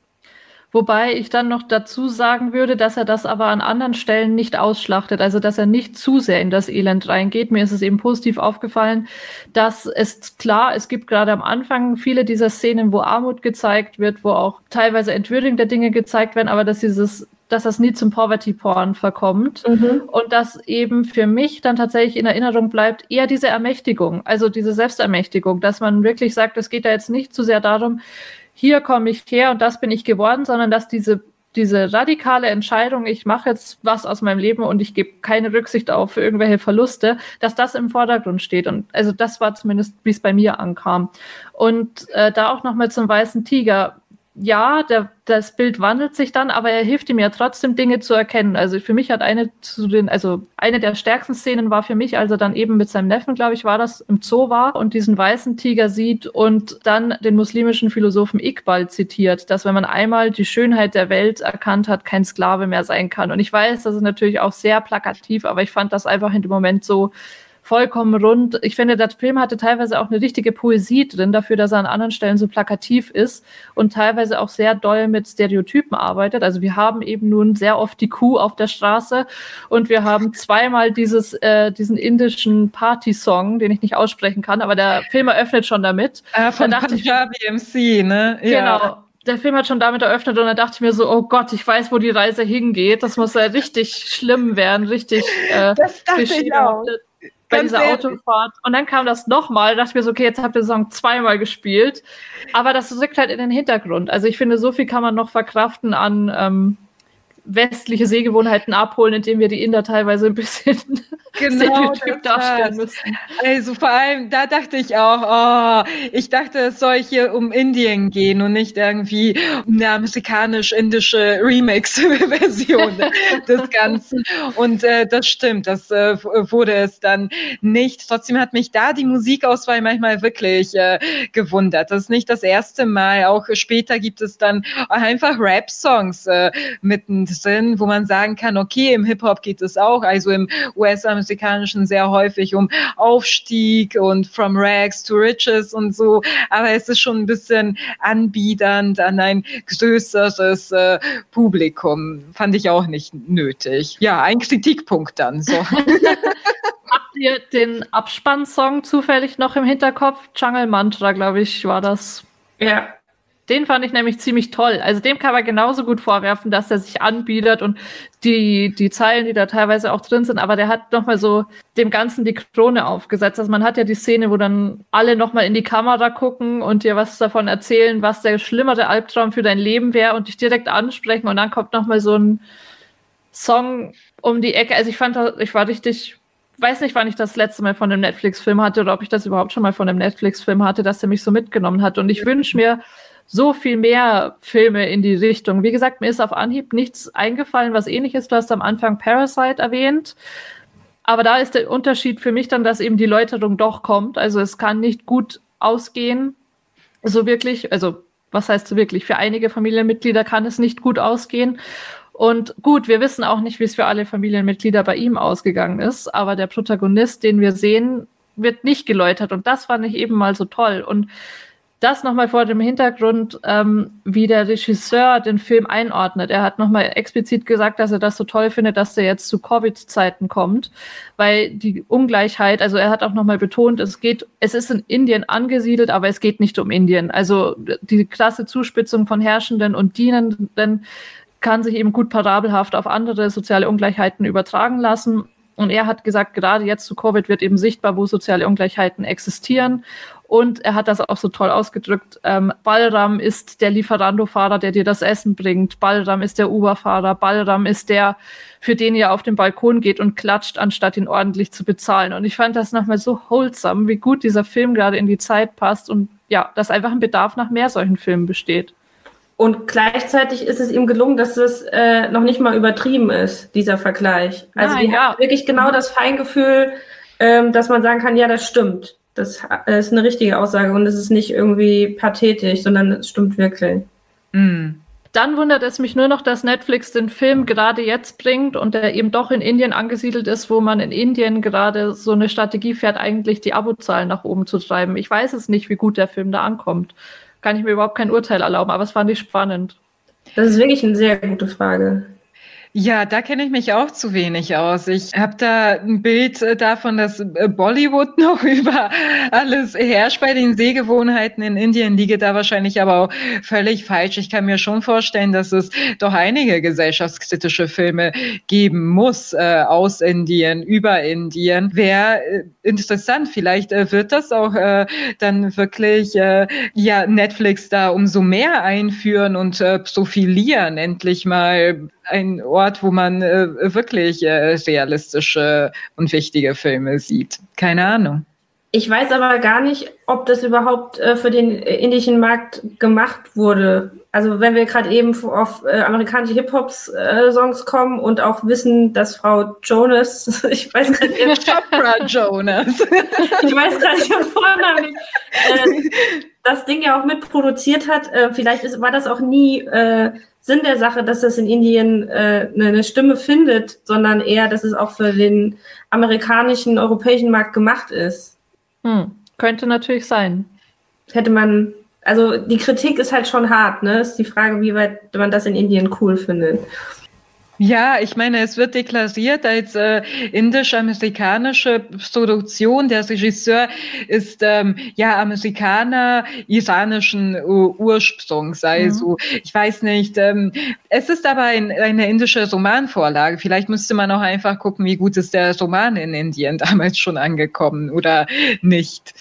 Wobei ich dann noch dazu sagen würde, dass er das aber an anderen Stellen nicht ausschlachtet, also dass er nicht zu sehr in das Elend reingeht. Mir ist es eben positiv aufgefallen, dass es klar, es gibt gerade am Anfang viele dieser Szenen, wo Armut gezeigt wird, wo auch teilweise entwürdigende Dinge gezeigt werden, aber dass dieses dass das nie zum Poverty-Porn verkommt mhm. und dass eben für mich dann tatsächlich in Erinnerung bleibt eher diese Ermächtigung, also diese Selbstermächtigung, dass man wirklich sagt, es geht da jetzt nicht zu sehr darum, hier komme ich her und das bin ich geworden, sondern dass diese diese radikale Entscheidung, ich mache jetzt was aus meinem Leben und ich gebe keine Rücksicht auf irgendwelche Verluste, dass das im Vordergrund steht. Und also das war zumindest, wie es bei mir ankam. Und äh, da auch nochmal zum weißen Tiger ja, der, das Bild wandelt sich dann, aber er hilft ihm ja trotzdem, Dinge zu erkennen. Also für mich hat eine zu den, also eine der stärksten Szenen war für mich, als er dann eben mit seinem Neffen, glaube ich, war das, im Zoo war und diesen weißen Tiger sieht und dann den muslimischen Philosophen Iqbal zitiert, dass wenn man einmal die Schönheit der Welt erkannt hat, kein Sklave mehr sein kann. Und ich weiß, das ist natürlich auch sehr plakativ, aber ich fand das einfach in dem Moment so vollkommen rund. Ich finde, der Film hatte teilweise auch eine richtige Poesie drin, dafür, dass er an anderen Stellen so plakativ ist und teilweise auch sehr doll mit Stereotypen arbeitet. Also wir haben eben nun sehr oft die Kuh auf der Straße und wir haben zweimal dieses, äh, diesen indischen Party-Song, den ich nicht aussprechen kann, aber der Film eröffnet schon damit. Äh, von da Punjabi MC, ne? Ja. Genau der Film hat schon damit eröffnet und da dachte ich mir so, oh Gott, ich weiß, wo die Reise hingeht. Das muss ja richtig schlimm werden, richtig. Äh, das dachte ich auch bei dieser ehrlich. Autofahrt. Und dann kam das nochmal, dachte ich mir so, okay, jetzt habt ihr Song zweimal gespielt. Aber das rückt halt in den Hintergrund. Also ich finde, so viel kann man noch verkraften an, ähm, westliche Sehgewohnheiten abholen, indem wir die Inder teilweise ein bisschen genau darstellen müssen. Also vor allem, da dachte ich auch, oh, ich dachte, es soll hier um Indien gehen und nicht irgendwie um eine amerikanisch-indische Remix-Version des Ganzen. Und äh, das stimmt, das äh, wurde es dann nicht. Trotzdem hat mich da die Musikauswahl manchmal wirklich äh, gewundert. Das ist nicht das erste Mal. Auch später gibt es dann einfach Rap-Songs äh, mittendrin, wo man sagen kann, okay, im Hip-Hop geht es auch, also im US-amerikanischen sehr häufig um Aufstieg und from rags to riches und so. Aber es ist schon ein bisschen anbiedernd an ein größeres äh, Publikum. Fand ich auch nicht nötig. Ja, ein Kritikpunkt dann. So. Habt ihr den Abspannsong zufällig noch im Hinterkopf? Jungle Mantra, glaube ich, war das. Ja. Den fand ich nämlich ziemlich toll. Also dem kann man genauso gut vorwerfen, dass er sich anbietet und die, die Zeilen, die da teilweise auch drin sind, aber der hat nochmal so dem Ganzen die Krone aufgesetzt. Also man hat ja die Szene, wo dann alle nochmal in die Kamera gucken und dir was davon erzählen, was der schlimmere Albtraum für dein Leben wäre und dich direkt ansprechen und dann kommt nochmal so ein Song um die Ecke. Also ich fand, ich war richtig weiß nicht, wann ich das letzte Mal von einem Netflix-Film hatte oder ob ich das überhaupt schon mal von einem Netflix-Film hatte, dass er mich so mitgenommen hat. Und ich wünsche mir so viel mehr Filme in die Richtung. Wie gesagt, mir ist auf Anhieb nichts eingefallen, was ähnlich ist. Du hast am Anfang Parasite erwähnt. Aber da ist der Unterschied für mich dann, dass eben die Läuterung doch kommt. Also es kann nicht gut ausgehen. So wirklich, also was heißt so wirklich? Für einige Familienmitglieder kann es nicht gut ausgehen. Und gut, wir wissen auch nicht, wie es für alle Familienmitglieder bei ihm ausgegangen ist, aber der Protagonist, den wir sehen, wird nicht geläutert. Und das fand ich eben mal so toll. Und das nochmal vor dem Hintergrund, ähm, wie der Regisseur den Film einordnet. Er hat nochmal explizit gesagt, dass er das so toll findet, dass er jetzt zu Covid-Zeiten kommt, weil die Ungleichheit, also er hat auch nochmal betont, es geht, es ist in Indien angesiedelt, aber es geht nicht um Indien. Also die krasse Zuspitzung von Herrschenden und Dienenden kann sich eben gut parabelhaft auf andere soziale Ungleichheiten übertragen lassen. Und er hat gesagt, gerade jetzt zu Covid wird eben sichtbar, wo soziale Ungleichheiten existieren. Und er hat das auch so toll ausgedrückt. Ähm, Balram ist der Lieferando-Fahrer, der dir das Essen bringt. Balram ist der Uber-Fahrer. Balram ist der, für den ihr auf den Balkon geht und klatscht, anstatt ihn ordentlich zu bezahlen. Und ich fand das nochmal so wholesome, wie gut dieser Film gerade in die Zeit passt und ja, dass einfach ein Bedarf nach mehr solchen Filmen besteht. Und gleichzeitig ist es ihm gelungen, dass es äh, noch nicht mal übertrieben ist, dieser Vergleich. Also Nein, die ja. hat wirklich genau das Feingefühl, ähm, dass man sagen kann, ja, das stimmt. Das äh, ist eine richtige Aussage und es ist nicht irgendwie pathetisch, sondern es stimmt wirklich. Mhm. Dann wundert es mich nur noch, dass Netflix den Film gerade jetzt bringt und der eben doch in Indien angesiedelt ist, wo man in Indien gerade so eine Strategie fährt, eigentlich die Abozahlen nach oben zu treiben. Ich weiß es nicht, wie gut der Film da ankommt kann ich mir überhaupt kein Urteil erlauben, aber es fand ich spannend. Das ist wirklich eine sehr gute Frage. Ja, da kenne ich mich auch zu wenig aus. Ich habe da ein Bild äh, davon, dass äh, Bollywood noch über alles herrscht bei den Sehgewohnheiten in Indien, liege da wahrscheinlich aber auch völlig falsch. Ich kann mir schon vorstellen, dass es doch einige gesellschaftskritische Filme geben muss äh, aus Indien, über Indien. Wäre äh, interessant, vielleicht äh, wird das auch äh, dann wirklich ja Netflix da umso mehr einführen und profilieren, endlich mal ein Ort, wo man äh, wirklich äh, realistische und wichtige Filme sieht. Keine Ahnung. Ich weiß aber gar nicht, ob das überhaupt äh, für den indischen Markt gemacht wurde. Also wenn wir gerade eben auf äh, amerikanische Hip-Hop-Songs kommen und auch wissen, dass Frau Jonas, ich weiß gerade nicht, Chopra Jonas, ich weiß gerade nicht ihren Vornamen nicht, äh, das Ding ja auch mitproduziert hat. Äh, vielleicht ist, war das auch nie äh, Sinn der Sache, dass das in Indien äh, eine Stimme findet, sondern eher, dass es auch für den amerikanischen, europäischen Markt gemacht ist. Hm, könnte natürlich sein. Hätte man, also die Kritik ist halt schon hart, ne? Ist die Frage, wie weit man das in Indien cool findet. Ja, ich meine, es wird deklariert als äh, indisch-amerikanische Produktion. Der Regisseur ist ähm, ja Amerikaner iranischen uh, Ursprungs. Also mhm. ich weiß nicht. Ähm, es ist aber ein, eine indische Romanvorlage. Vielleicht müsste man auch einfach gucken, wie gut ist der Roman in Indien damals schon angekommen oder nicht.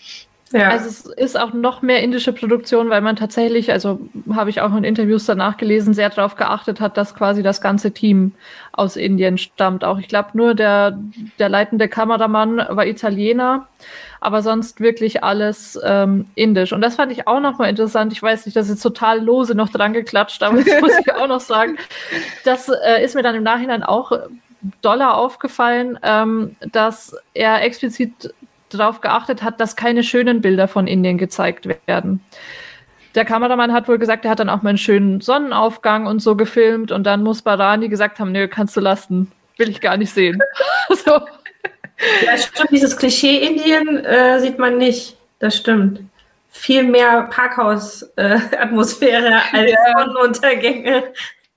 Ja. Also es ist auch noch mehr indische Produktion, weil man tatsächlich, also habe ich auch in Interviews danach gelesen, sehr darauf geachtet hat, dass quasi das ganze Team aus Indien stammt. Auch ich glaube nur der, der leitende Kameramann war Italiener, aber sonst wirklich alles ähm, indisch. Und das fand ich auch nochmal interessant. Ich weiß nicht, das ist total lose noch dran geklatscht, aber das muss ich auch noch sagen. Das äh, ist mir dann im Nachhinein auch doller aufgefallen, ähm, dass er explizit darauf geachtet hat, dass keine schönen Bilder von Indien gezeigt werden. Der Kameramann hat wohl gesagt, er hat dann auch mal einen schönen Sonnenaufgang und so gefilmt und dann muss Barani gesagt haben, nö, kannst du lassen, will ich gar nicht sehen. so. Ja, stimmt, dieses Klischee Indien äh, sieht man nicht. Das stimmt. Viel mehr Parkhaus-Atmosphäre äh, als ja. Sonnenuntergänge.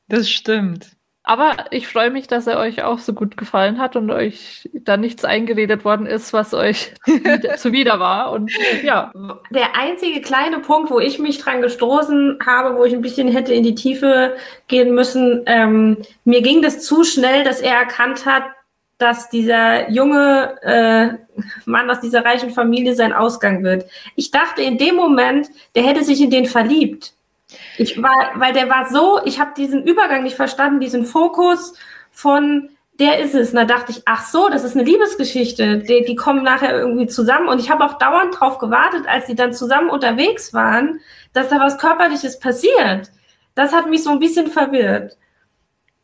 Das stimmt. Aber ich freue mich, dass er euch auch so gut gefallen hat und euch da nichts eingeredet worden ist, was euch zuwider war. Und ja. Der einzige kleine Punkt, wo ich mich dran gestoßen habe, wo ich ein bisschen hätte in die Tiefe gehen müssen, ähm, mir ging das zu schnell, dass er erkannt hat, dass dieser junge äh, Mann aus dieser reichen Familie sein Ausgang wird. Ich dachte in dem Moment, der hätte sich in den verliebt. Ich war, weil der war so, ich habe diesen Übergang nicht verstanden, diesen Fokus von der ist es. Und da dachte ich, ach so, das ist eine Liebesgeschichte. Die, die kommen nachher irgendwie zusammen. Und ich habe auch dauernd drauf gewartet, als sie dann zusammen unterwegs waren, dass da was Körperliches passiert. Das hat mich so ein bisschen verwirrt.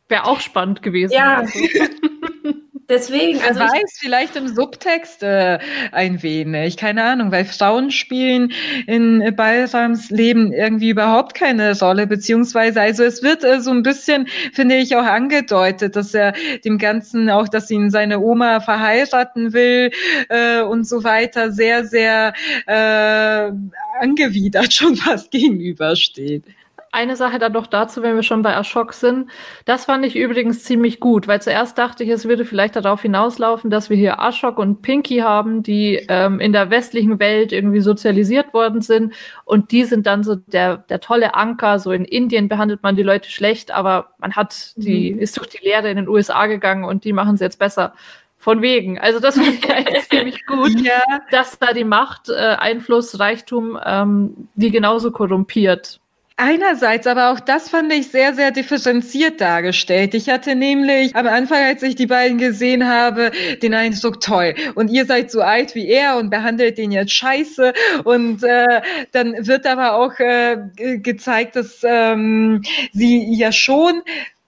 Wäre auch spannend gewesen. Ja. Also. Deswegen, also Wer weiß, vielleicht im Subtext äh, ein wenig, keine Ahnung, weil Frauen spielen in Balsams Leben irgendwie überhaupt keine Rolle, beziehungsweise, also es wird äh, so ein bisschen, finde ich, auch angedeutet, dass er dem Ganzen auch, dass ihn seine Oma verheiraten will äh, und so weiter, sehr, sehr äh, angewidert schon fast gegenübersteht eine Sache dann noch dazu, wenn wir schon bei Ashok sind. Das fand ich übrigens ziemlich gut, weil zuerst dachte ich, es würde vielleicht darauf hinauslaufen, dass wir hier Ashok und Pinky haben, die ähm, in der westlichen Welt irgendwie sozialisiert worden sind und die sind dann so der, der tolle Anker. So in Indien behandelt man die Leute schlecht, aber man hat die, mhm. ist durch die Lehre in den USA gegangen und die machen es jetzt besser. Von wegen. Also das finde ich eigentlich ziemlich gut, ja. dass da die Macht, äh, Einfluss, Reichtum ähm, die genauso korrumpiert. Einerseits, aber auch das fand ich sehr, sehr differenziert dargestellt. Ich hatte nämlich am Anfang, als ich die beiden gesehen habe, den Eindruck, toll. Und ihr seid so alt wie er und behandelt den jetzt scheiße. Und äh, dann wird aber auch äh, gezeigt, dass ähm, sie ja schon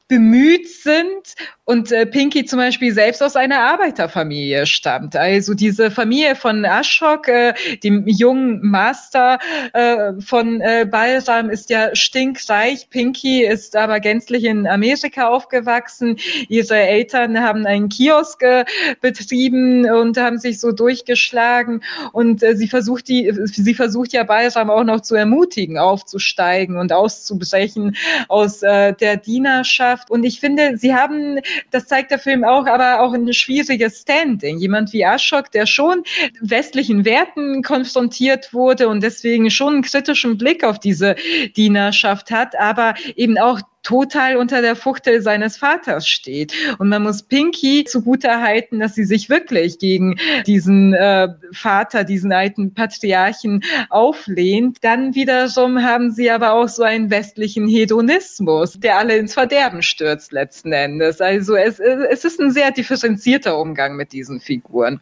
bemüht sind und äh, Pinky zum Beispiel selbst aus einer Arbeiterfamilie stammt. Also diese Familie von Ashok, äh, dem jungen Master äh, von äh, Balsam, ist ja stinkreich. Pinky ist aber gänzlich in Amerika aufgewachsen. Ihre Eltern haben einen Kiosk äh, betrieben und haben sich so durchgeschlagen. Und äh, sie versucht die, sie versucht ja Balsam auch noch zu ermutigen, aufzusteigen und auszubrechen aus äh, der Dienerschaft. Und ich finde, sie haben das zeigt der Film auch, aber auch ein schwieriges Standing. Jemand wie Ashok, der schon westlichen Werten konfrontiert wurde und deswegen schon einen kritischen Blick auf diese Dienerschaft hat, aber eben auch total unter der Fuchtel seines Vaters steht. Und man muss Pinky zugutehalten, dass sie sich wirklich gegen diesen äh, Vater, diesen alten Patriarchen auflehnt. Dann wiederum haben sie aber auch so einen westlichen Hedonismus, der alle ins Verderben stürzt letzten Endes. Also es, es ist ein sehr differenzierter Umgang mit diesen Figuren.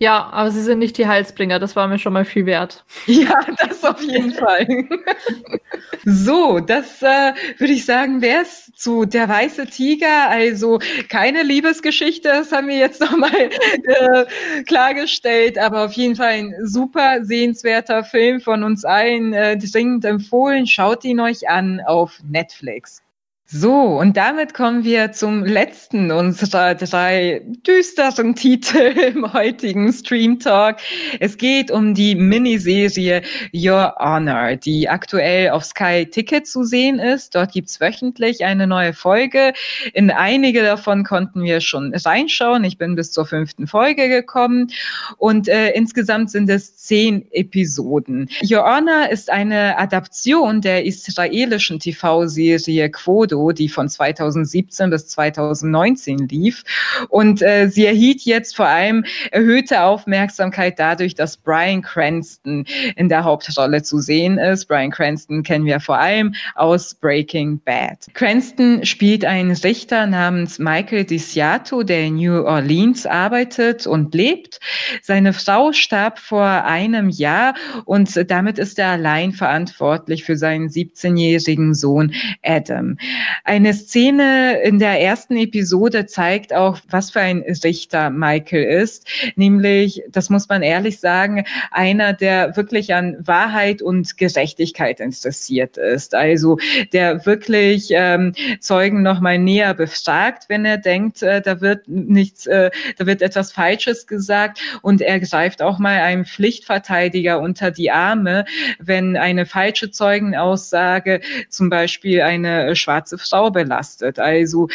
Ja, aber sie sind nicht die Heilsbringer, das war mir schon mal viel wert. Ja, das auf jeden Fall. so, das äh, würde ich sagen, wäre es zu Der Weiße Tiger. Also keine Liebesgeschichte, das haben wir jetzt nochmal äh, klargestellt, aber auf jeden Fall ein super sehenswerter Film von uns allen, äh, dringend empfohlen. Schaut ihn euch an auf Netflix. So, und damit kommen wir zum letzten unserer drei düsteren Titel im heutigen Stream Talk. Es geht um die Miniserie Your Honor, die aktuell auf Sky Ticket zu sehen ist. Dort gibt's wöchentlich eine neue Folge. In einige davon konnten wir schon reinschauen. Ich bin bis zur fünften Folge gekommen und äh, insgesamt sind es zehn Episoden. Your Honor ist eine Adaption der israelischen TV-Serie Quodo Commando, die von 2017 bis 2019 lief. Und äh, sie erhielt jetzt vor allem erhöhte Aufmerksamkeit dadurch, dass Brian Cranston in der Hauptrolle zu sehen ist. Brian Cranston kennen wir vor allem aus Breaking Bad. Cranston spielt einen Richter namens Michael DiCiato, der in New Orleans arbeitet und lebt. Seine Frau starb vor einem Jahr und damit ist er allein verantwortlich für seinen 17-jährigen Sohn Adam. Eine Szene in der ersten Episode zeigt auch, was für ein Richter Michael ist, nämlich, das muss man ehrlich sagen, einer, der wirklich an Wahrheit und Gerechtigkeit interessiert ist. Also der wirklich ähm, Zeugen nochmal näher befragt, wenn er denkt, äh, da wird nichts, äh, da wird etwas Falsches gesagt und er greift auch mal einem Pflichtverteidiger unter die Arme, wenn eine falsche Zeugenaussage zum Beispiel eine schwarze Frau belastet. Also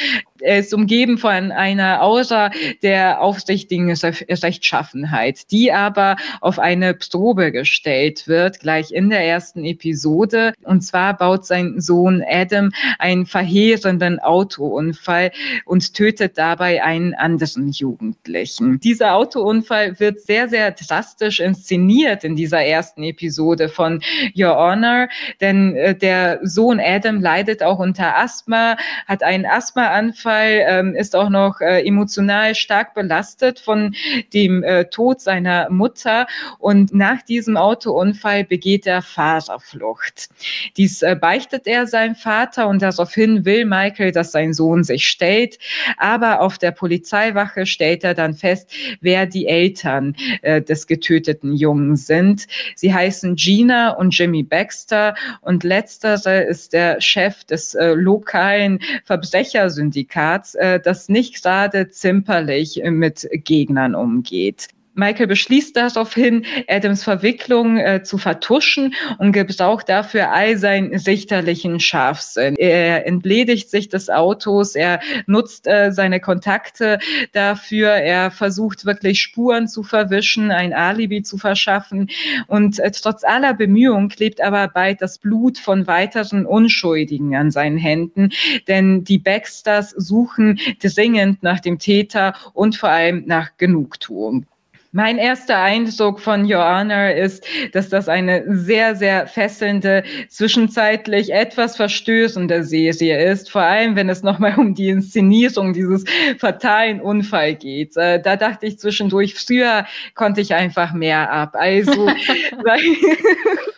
er ist umgeben von einer Aura der aufsichtigen Rechtschaffenheit, die aber auf eine Probe gestellt wird, gleich in der ersten Episode. Und zwar baut sein Sohn Adam einen verheerenden Autounfall und tötet dabei einen anderen Jugendlichen. Dieser Autounfall wird sehr, sehr drastisch inszeniert in dieser ersten Episode von Your Honor, denn äh, der Sohn Adam leidet auch unter Asthma, hat einen Asthmaanfall Fall ähm, ist auch noch äh, emotional stark belastet von dem äh, Tod seiner Mutter und nach diesem Autounfall begeht er Fahrerflucht. Dies äh, beichtet er seinem Vater und daraufhin will Michael, dass sein Sohn sich stellt, aber auf der Polizeiwache stellt er dann fest, wer die Eltern äh, des getöteten Jungen sind. Sie heißen Gina und Jimmy Baxter und letztere ist der Chef des äh, lokalen Verbrechersyndikats Staats, äh, das nicht gerade zimperlich mit Gegnern umgeht. Michael beschließt daraufhin, Adams Verwicklung äh, zu vertuschen und gebraucht dafür all seinen sichterlichen Scharfsinn. Er entledigt sich des Autos, er nutzt äh, seine Kontakte dafür, er versucht wirklich Spuren zu verwischen, ein Alibi zu verschaffen und äh, trotz aller Bemühungen klebt aber bald das Blut von weiteren Unschuldigen an seinen Händen, denn die Baxters suchen dringend nach dem Täter und vor allem nach Genugtuung. Mein erster Eindruck von Your Honor ist, dass das eine sehr, sehr fesselnde, zwischenzeitlich etwas verstößende Serie ist, vor allem wenn es nochmal um die Inszenierung dieses fatalen Unfall geht. Äh, da dachte ich zwischendurch, früher konnte ich einfach mehr ab. Also,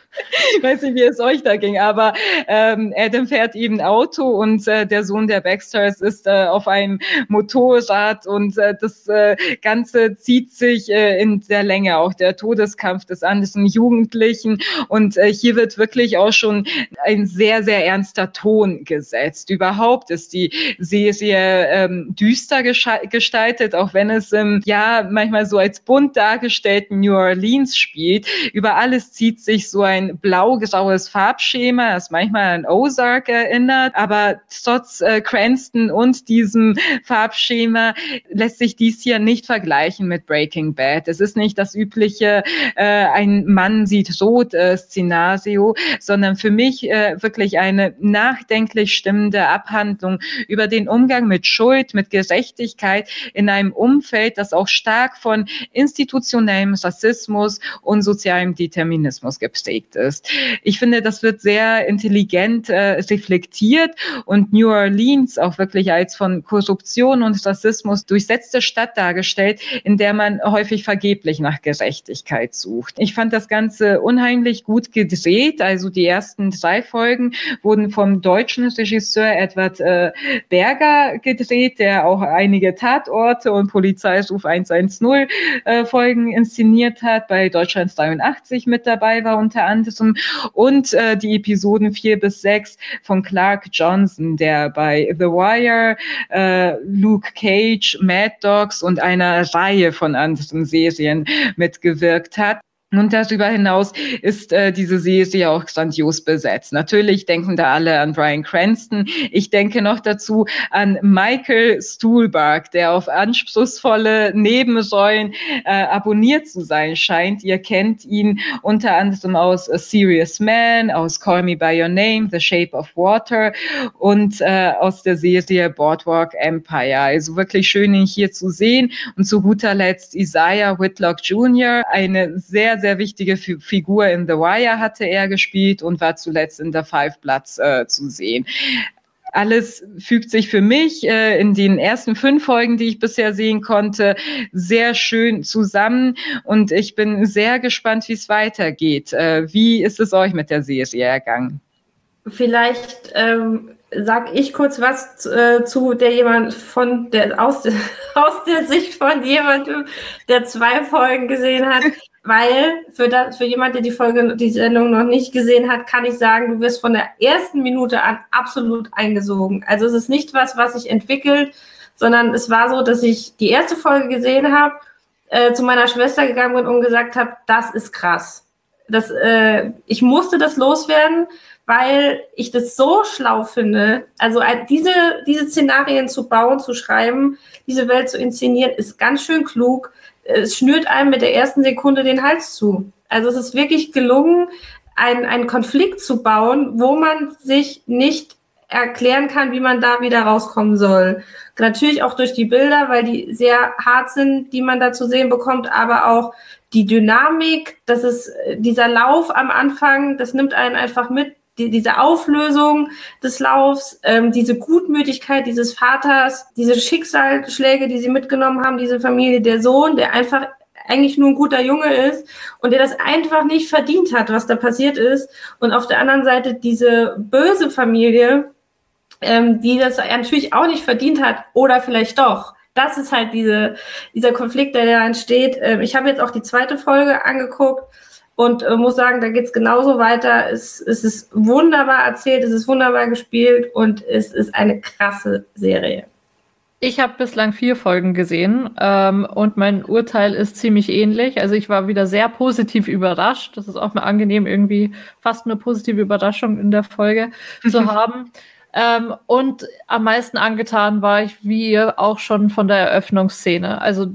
ich weiß nicht, wie es euch da ging, aber ähm, Adam fährt eben Auto und äh, der Sohn der Baxters ist äh, auf einem Motorrad und äh, das äh, Ganze zieht sich äh, in der Länge, auch der Todeskampf des anderen Jugendlichen und äh, hier wird wirklich auch schon ein sehr, sehr ernster Ton gesetzt. Überhaupt ist die Serie ähm, düster gestaltet, auch wenn es im ja manchmal so als bunt dargestellten New Orleans spielt. Über alles zieht sich so ein blau-graues Farbschema, das manchmal an Ozark erinnert, aber trotz äh, Cranston und diesem Farbschema lässt sich dies hier nicht vergleichen mit Breaking Bad. Es ist nicht das übliche äh, ein Mann sieht rot äh, Szenario, sondern für mich äh, wirklich eine nachdenklich stimmende Abhandlung über den Umgang mit Schuld, mit Gerechtigkeit in einem Umfeld, das auch stark von institutionellem Rassismus und sozialem Determinismus geprägt ist. Ich finde, das wird sehr intelligent äh, reflektiert und New Orleans auch wirklich als von Korruption und Rassismus durchsetzte Stadt dargestellt, in der man häufig vergeblich nach Gerechtigkeit sucht. Ich fand das Ganze unheimlich gut gedreht. Also die ersten drei Folgen wurden vom deutschen Regisseur Edward äh, Berger gedreht, der auch einige Tatorte und Polizeiruf 110 äh, Folgen inszeniert hat, bei Deutschland 83 mit dabei war unter anderem und äh, die Episoden vier bis sechs von Clark Johnson, der bei The Wire, äh, Luke Cage, Mad Dogs und einer Reihe von anderen Serien mitgewirkt hat. Und darüber hinaus ist äh, diese Serie auch grandios besetzt. Natürlich denken da alle an Brian Cranston. Ich denke noch dazu an Michael Stuhlbarg, der auf anspruchsvolle Nebenrollen äh, abonniert zu sein scheint. Ihr kennt ihn unter anderem aus A Serious Man, aus Call Me By Your Name, The Shape of Water und äh, aus der Serie Boardwalk Empire. Also wirklich schön, ihn hier zu sehen. Und zu guter Letzt Isaiah Whitlock Jr., eine sehr, sehr wichtige Figur in The Wire hatte er gespielt und war zuletzt in The Five Bloods äh, zu sehen alles fügt sich für mich äh, in den ersten fünf Folgen, die ich bisher sehen konnte, sehr schön zusammen. Und ich bin sehr gespannt, wie es weitergeht. Äh, wie ist es euch mit der Serie ergangen? Vielleicht ähm, sag ich kurz was äh, zu der jemand von der aus, aus der Sicht von jemandem, der zwei Folgen gesehen hat. Weil für, das, für jemand, der die Folge, die Sendung noch nicht gesehen hat, kann ich sagen, du wirst von der ersten Minute an absolut eingesogen. Also es ist nicht was, was sich entwickelt, sondern es war so, dass ich die erste Folge gesehen habe, äh, zu meiner Schwester gegangen bin und gesagt habe, das ist krass. Das, äh, ich musste das loswerden, weil ich das so schlau finde. Also diese, diese Szenarien zu bauen, zu schreiben, diese Welt zu inszenieren, ist ganz schön klug es schnürt einem mit der ersten Sekunde den Hals zu. Also es ist wirklich gelungen, einen, einen Konflikt zu bauen, wo man sich nicht erklären kann, wie man da wieder rauskommen soll. Natürlich auch durch die Bilder, weil die sehr hart sind, die man da zu sehen bekommt, aber auch die Dynamik, das ist dieser Lauf am Anfang, das nimmt einen einfach mit, die, diese Auflösung des Laufs, ähm, diese Gutmütigkeit dieses Vaters, diese Schicksalsschläge, die sie mitgenommen haben, diese Familie, der Sohn, der einfach eigentlich nur ein guter Junge ist und der das einfach nicht verdient hat, was da passiert ist. Und auf der anderen Seite diese böse Familie, ähm, die das natürlich auch nicht verdient hat oder vielleicht doch. Das ist halt diese, dieser Konflikt, der da entsteht. Ähm, ich habe jetzt auch die zweite Folge angeguckt und äh, muss sagen, da geht es genauso weiter. Es, es ist wunderbar erzählt, es ist wunderbar gespielt und es ist eine krasse Serie. Ich habe bislang vier Folgen gesehen ähm, und mein Urteil ist ziemlich ähnlich. Also ich war wieder sehr positiv überrascht. Das ist auch mal angenehm, irgendwie fast eine positive Überraschung in der Folge zu haben. Ähm, und am meisten angetan war ich, wie ihr auch schon von der Eröffnungsszene. Also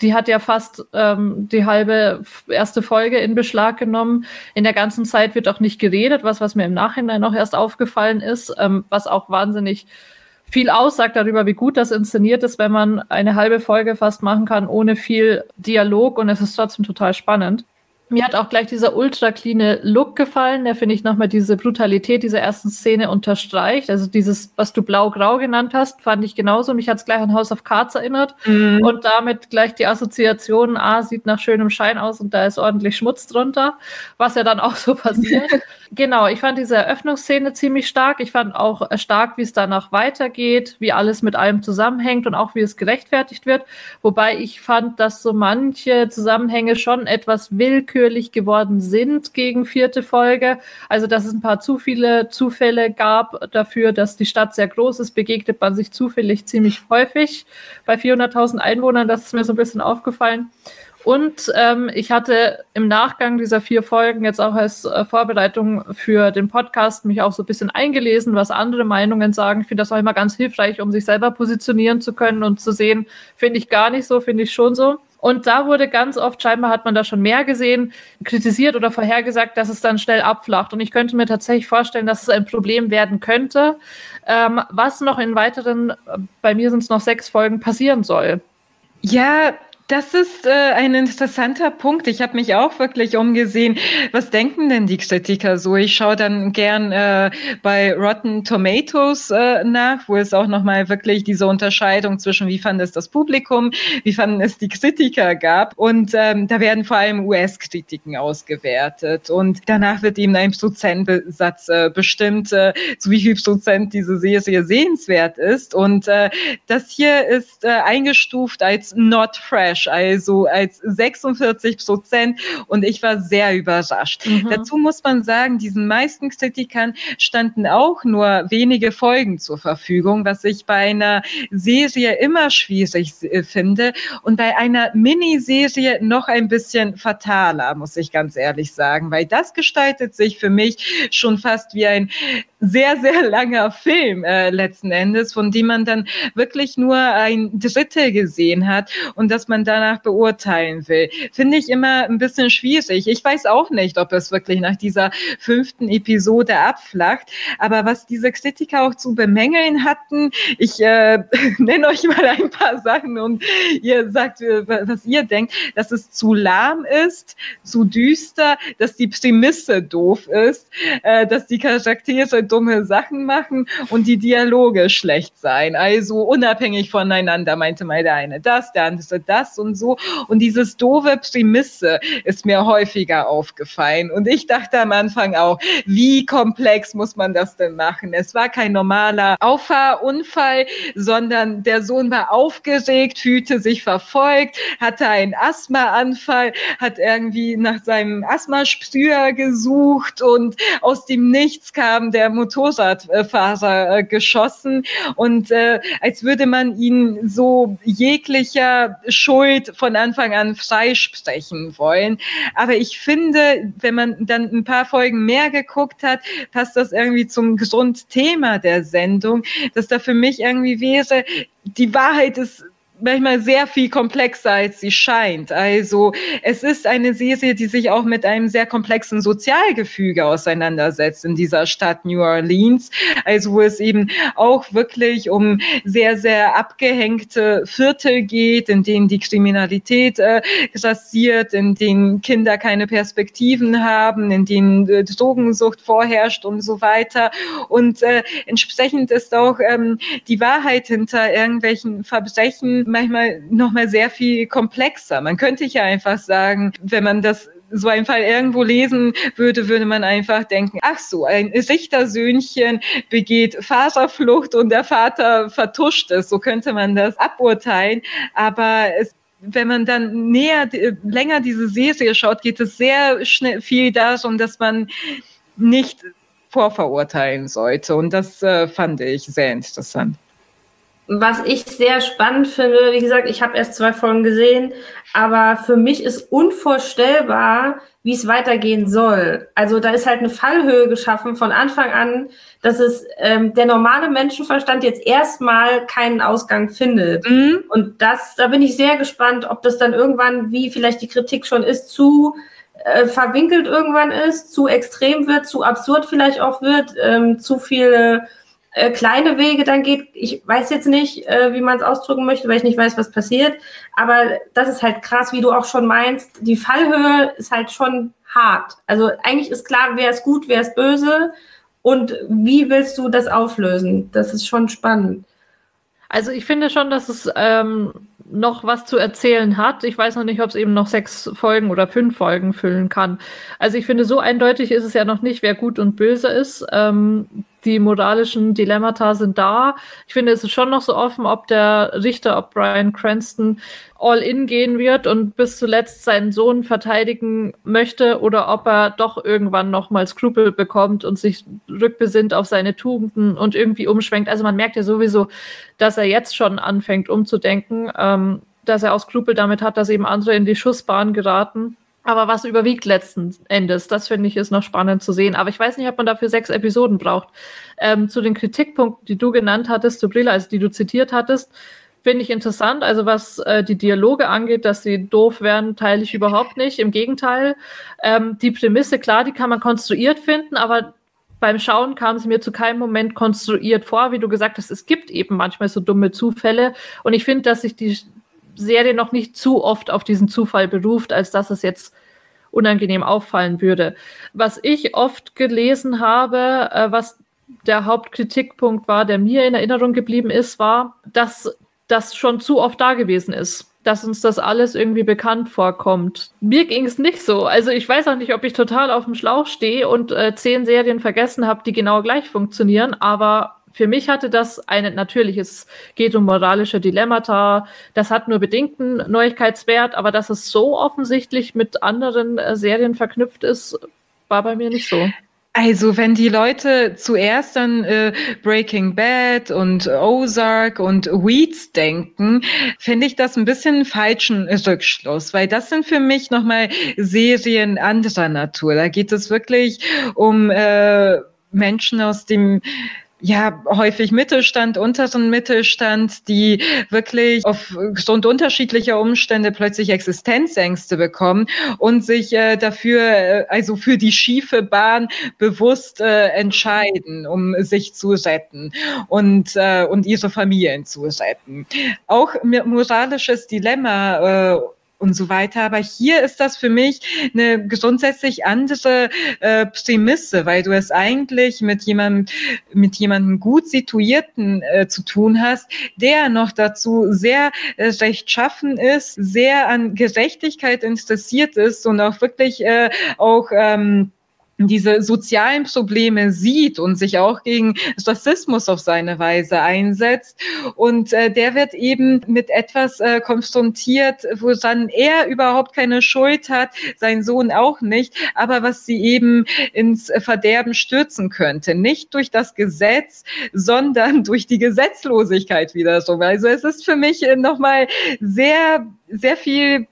die hat ja fast ähm, die halbe erste Folge in Beschlag genommen. In der ganzen Zeit wird auch nicht geredet, was, was mir im Nachhinein noch erst aufgefallen ist, ähm, was auch wahnsinnig viel aussagt darüber, wie gut das inszeniert ist, wenn man eine halbe Folge fast machen kann ohne viel Dialog und es ist trotzdem total spannend. Mir hat auch gleich dieser ultra cleane Look gefallen, der finde ich nochmal diese Brutalität dieser ersten Szene unterstreicht. Also dieses, was du blau-grau genannt hast, fand ich genauso. Mich hat es gleich an House of Cards erinnert mhm. und damit gleich die Assoziation, ah, sieht nach schönem Schein aus und da ist ordentlich Schmutz drunter, was ja dann auch so passiert. genau, ich fand diese Eröffnungsszene ziemlich stark. Ich fand auch stark, wie es danach weitergeht, wie alles mit allem zusammenhängt und auch wie es gerechtfertigt wird. Wobei ich fand, dass so manche Zusammenhänge schon etwas willkürlich willkürlich geworden sind gegen vierte Folge. Also, dass es ein paar zu viele Zufälle gab dafür, dass die Stadt sehr groß ist, begegnet man sich zufällig ziemlich häufig. Bei 400.000 Einwohnern, das ist mir so ein bisschen aufgefallen. Und ähm, ich hatte im Nachgang dieser vier Folgen jetzt auch als äh, Vorbereitung für den Podcast mich auch so ein bisschen eingelesen, was andere Meinungen sagen. Ich finde das auch immer ganz hilfreich, um sich selber positionieren zu können und zu sehen, finde ich gar nicht so, finde ich schon so. Und da wurde ganz oft, scheinbar hat man da schon mehr gesehen, kritisiert oder vorhergesagt, dass es dann schnell abflacht. Und ich könnte mir tatsächlich vorstellen, dass es ein Problem werden könnte, ähm, was noch in weiteren, äh, bei mir sind es noch sechs Folgen, passieren soll. Ja, das ist äh, ein interessanter Punkt. Ich habe mich auch wirklich umgesehen. Was denken denn die Kritiker so? Ich schaue dann gern äh, bei Rotten Tomatoes äh, nach, wo es auch nochmal wirklich diese Unterscheidung zwischen wie fand es das Publikum, wie fanden es die Kritiker gab. Und ähm, da werden vor allem US-Kritiken ausgewertet. Und danach wird eben ein Prozentsatz äh, bestimmt, äh, zu wie viel Prozent diese Serie sehenswert ist. Und äh, das hier ist äh, eingestuft als not fresh Trash, also als 46 Prozent. Und ich war sehr überrascht. Mhm. Dazu muss man sagen, diesen meisten Kritikern standen auch nur wenige Folgen zur Verfügung, was ich bei einer Serie immer schwierig äh, finde und bei einer Miniserie noch ein bisschen fataler, muss ich ganz ehrlich sagen, weil das gestaltet sich für mich schon fast wie ein sehr, sehr langer Film äh, letzten Endes, von dem man dann wirklich nur ein Drittel gesehen hat und das man danach beurteilen will. Finde ich immer ein bisschen schwierig. Ich weiß auch nicht, ob es wirklich nach dieser fünften Episode abflacht, aber was diese Kritiker auch zu bemängeln hatten, ich äh, nenne euch mal ein paar Sachen und ihr sagt, äh, was ihr denkt, dass es zu lahm ist, zu düster, dass die Prämisse doof ist, äh, dass die Charaktere dumme Sachen machen und die Dialoge schlecht sein. Also unabhängig voneinander meinte mal der eine das, der andere das und so. Und dieses doofe Prämisse ist mir häufiger aufgefallen. Und ich dachte am Anfang auch, wie komplex muss man das denn machen? Es war kein normaler Auffahrunfall, sondern der Sohn war aufgeregt, fühlte sich verfolgt, hatte einen Asthmaanfall, hat irgendwie nach seinem Asthmasprüher gesucht und aus dem Nichts kam der Motorradfahrer äh, geschossen und äh, als würde man ihn so jeglicher Schuld von Anfang an freisprechen wollen. Aber ich finde, wenn man dann ein paar Folgen mehr geguckt hat, passt das irgendwie zum Grundthema der Sendung, dass da für mich irgendwie wäre, die Wahrheit ist manchmal sehr viel komplexer, als sie scheint. Also es ist eine Serie, die sich auch mit einem sehr komplexen Sozialgefüge auseinandersetzt in dieser Stadt New Orleans. Also wo es eben auch wirklich um sehr, sehr abgehängte Viertel geht, in denen die Kriminalität äh, grassiert, in denen Kinder keine Perspektiven haben, in denen äh, Drogensucht vorherrscht und so weiter. Und äh, entsprechend ist auch ähm, die Wahrheit hinter irgendwelchen Verbrechen manchmal nochmal sehr viel komplexer. Man könnte ja einfach sagen, wenn man das so einen Fall irgendwo lesen würde, würde man einfach denken, ach so, ein Richtersöhnchen begeht Vaterflucht und der Vater vertuscht es. So könnte man das aburteilen. Aber es wenn man dann näher, länger diese Serie schaut, geht es sehr schnell viel darum, dass man nicht vorverurteilen sollte. Und das äh, fand ich sehr interessant. Was ich sehr spannend finde, wie gesagt, ich habe erst zwei Folgen gesehen, aber für mich ist unvorstellbar, wie es weitergehen soll. Also da ist halt eine Fallhöhe geschaffen von Anfang an, dass es ähm, der normale Menschenverstand jetzt erstmal keinen Ausgang findet. Mhm. Und das, da bin ich sehr gespannt, ob das dann irgendwann, wie vielleicht die Kritik schon ist, zu äh, verwinkelt irgendwann ist, zu extrem wird, zu absurd vielleicht auch wird, ähm, zu viele äh, kleine Wege dann geht. Ich weiß jetzt nicht, äh, wie man es ausdrücken möchte, weil ich nicht weiß, was passiert. Aber das ist halt krass, wie du auch schon meinst. Die Fallhöhe ist halt schon hart. Also eigentlich ist klar, wer ist gut, wer ist böse und wie willst du das auflösen? Das ist schon spannend. Also ich finde schon, dass es ähm, noch was zu erzählen hat. Ich weiß noch nicht, ob es eben noch sechs Folgen oder fünf Folgen füllen kann. Also ich finde, so eindeutig ist es ja noch nicht, wer gut und böse ist. Ähm, die moralischen Dilemmata sind da. Ich finde, es ist schon noch so offen, ob der Richter, ob Brian Cranston all in gehen wird und bis zuletzt seinen Sohn verteidigen möchte oder ob er doch irgendwann nochmal Skrupel bekommt und sich rückbesinnt auf seine Tugenden und irgendwie umschwenkt. Also man merkt ja sowieso, dass er jetzt schon anfängt umzudenken, ähm, dass er auch Skrupel damit hat, dass eben andere in die Schussbahn geraten. Aber was überwiegt letzten Endes? Das finde ich ist noch spannend zu sehen. Aber ich weiß nicht, ob man dafür sechs Episoden braucht. Ähm, zu den Kritikpunkten, die du genannt hattest, Sabrina, also die du zitiert hattest, finde ich interessant. Also was äh, die Dialoge angeht, dass sie doof werden, teile ich überhaupt nicht. Im Gegenteil, ähm, die Prämisse, klar, die kann man konstruiert finden, aber beim Schauen kam sie mir zu keinem Moment konstruiert vor, wie du gesagt hast. Es gibt eben manchmal so dumme Zufälle. Und ich finde, dass sich die Serie noch nicht zu oft auf diesen Zufall beruft, als dass es jetzt unangenehm auffallen würde. Was ich oft gelesen habe, äh, was der Hauptkritikpunkt war, der mir in Erinnerung geblieben ist, war, dass das schon zu oft da gewesen ist dass uns das alles irgendwie bekannt vorkommt. Mir ging es nicht so. Also ich weiß auch nicht, ob ich total auf dem Schlauch stehe und äh, zehn Serien vergessen habe, die genau gleich funktionieren, aber für mich hatte das eine, natürlich, es geht um moralische Dilemmata, das hat nur bedingten Neuigkeitswert, aber dass es so offensichtlich mit anderen äh, Serien verknüpft ist, war bei mir nicht so. Also wenn die Leute zuerst an äh, Breaking Bad und Ozark und Weeds denken, finde ich das ein bisschen falschen Rückschluss, weil das sind für mich nochmal Serien anderer Natur. Da geht es wirklich um äh, Menschen aus dem ja, häufig Mittelstand, unteren Mittelstand, die wirklich aufgrund unterschiedlicher Umstände plötzlich Existenzängste bekommen und sich äh, dafür, äh, also für die schiefe Bahn bewusst äh, entscheiden, um sich zu retten und, äh, und ihre Familien zu retten. Auch moralisches Dilemma äh, und so weiter. Aber hier ist das für mich eine grundsätzlich andere äh, Prämisse, weil du es eigentlich mit jemandem, mit jemandem gut situierten äh, zu tun hast, der noch dazu sehr äh, rechtschaffen ist, sehr an Gerechtigkeit interessiert ist und auch wirklich äh, auch ähm, diese sozialen Probleme sieht und sich auch gegen Rassismus auf seine Weise einsetzt. Und äh, der wird eben mit etwas äh, konfrontiert, woran er überhaupt keine Schuld hat, sein Sohn auch nicht, aber was sie eben ins Verderben stürzen könnte. Nicht durch das Gesetz, sondern durch die Gesetzlosigkeit wieder so. Also es ist für mich äh, nochmal sehr sehr viel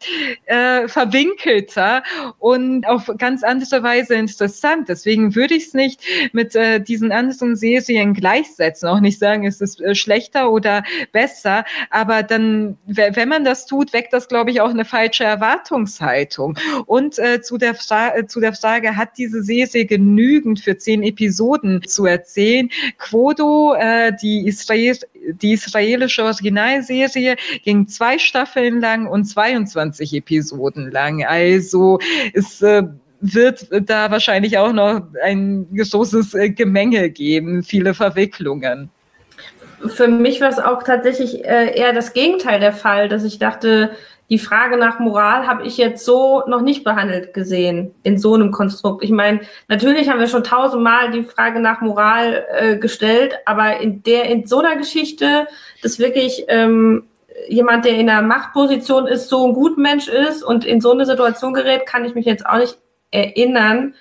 äh, verwinkelter und auf ganz andere Weise interessant. Deswegen würde ich es nicht mit äh, diesen anderen Serien gleichsetzen, auch nicht sagen, es ist äh, schlechter oder besser, aber dann, wenn man das tut, weckt das, glaube ich, auch eine falsche Erwartungshaltung. Und äh, zu, der Fra zu der Frage, hat diese Serie genügend für zehn Episoden zu erzählen? Quodo, äh, die, Israel die israelische Originalserie, ging zwei Staffeln lang und 22 Episoden lang. Also es äh, wird da wahrscheinlich auch noch ein großes äh, Gemenge geben, viele Verwicklungen. Für mich war es auch tatsächlich äh, eher das Gegenteil der Fall, dass ich dachte, die Frage nach Moral habe ich jetzt so noch nicht behandelt gesehen in so einem Konstrukt. Ich meine, natürlich haben wir schon tausendmal die Frage nach Moral äh, gestellt, aber in der in so einer Geschichte, das wirklich ähm, jemand, der in einer Machtposition ist, so ein gut Mensch ist und in so eine Situation gerät, kann ich mich jetzt auch nicht erinnern.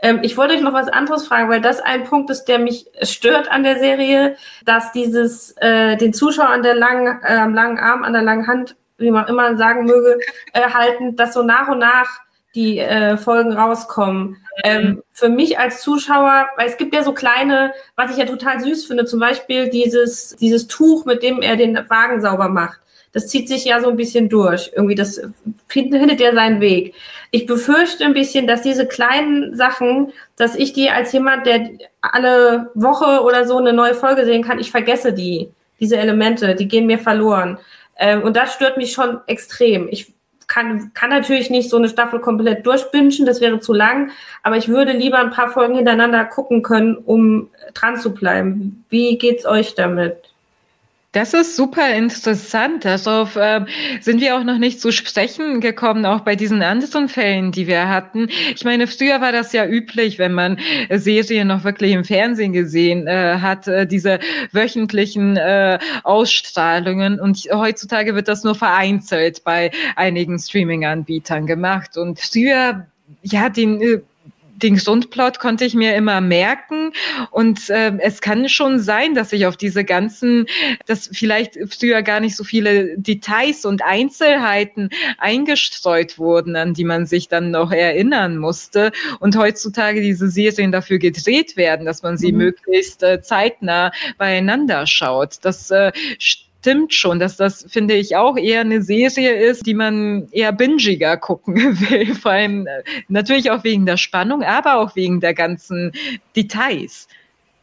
Ähm, ich wollte euch noch was anderes fragen, weil das ein Punkt ist, der mich stört an der Serie, dass dieses äh, den Zuschauer an der langen, äh, am langen Arm, an der langen Hand, wie man immer sagen möge, äh, halten, dass so nach und nach die äh, Folgen rauskommen. Ähm, für mich als Zuschauer, weil es gibt ja so kleine, was ich ja total süß finde, zum Beispiel dieses, dieses Tuch, mit dem er den Wagen sauber macht das zieht sich ja so ein bisschen durch. Irgendwie, das findet ja seinen Weg. Ich befürchte ein bisschen, dass diese kleinen Sachen, dass ich die als jemand, der alle Woche oder so eine neue Folge sehen kann, ich vergesse die, diese Elemente, die gehen mir verloren. Ähm, und das stört mich schon extrem. Ich kann, kann natürlich nicht so eine Staffel komplett durchbingen, das wäre zu lang, aber ich würde lieber ein paar Folgen hintereinander gucken können, um dran zu bleiben. Wie geht's euch damit? Das ist super interessant. Darauf äh, sind wir auch noch nicht zu sprechen gekommen, auch bei diesen anderen Fällen, die wir hatten. Ich meine, früher war das ja üblich, wenn man Serien noch wirklich im Fernsehen gesehen äh, hat, äh, diese wöchentlichen äh, Ausstrahlungen. Und heutzutage wird das nur vereinzelt bei einigen Streaming-Anbietern gemacht. Und früher ja, den äh, den Grundplot konnte ich mir immer merken und äh, es kann schon sein, dass ich auf diese ganzen, dass vielleicht früher gar nicht so viele Details und Einzelheiten eingestreut wurden, an die man sich dann noch erinnern musste und heutzutage diese Serien dafür gedreht werden, dass man sie mhm. möglichst äh, zeitnah beieinander schaut. Das äh, stimmt schon, dass das, finde ich, auch eher eine Serie ist, die man eher bingiger gucken will. Vor allem äh, natürlich auch wegen der Spannung, aber auch wegen der ganzen Details.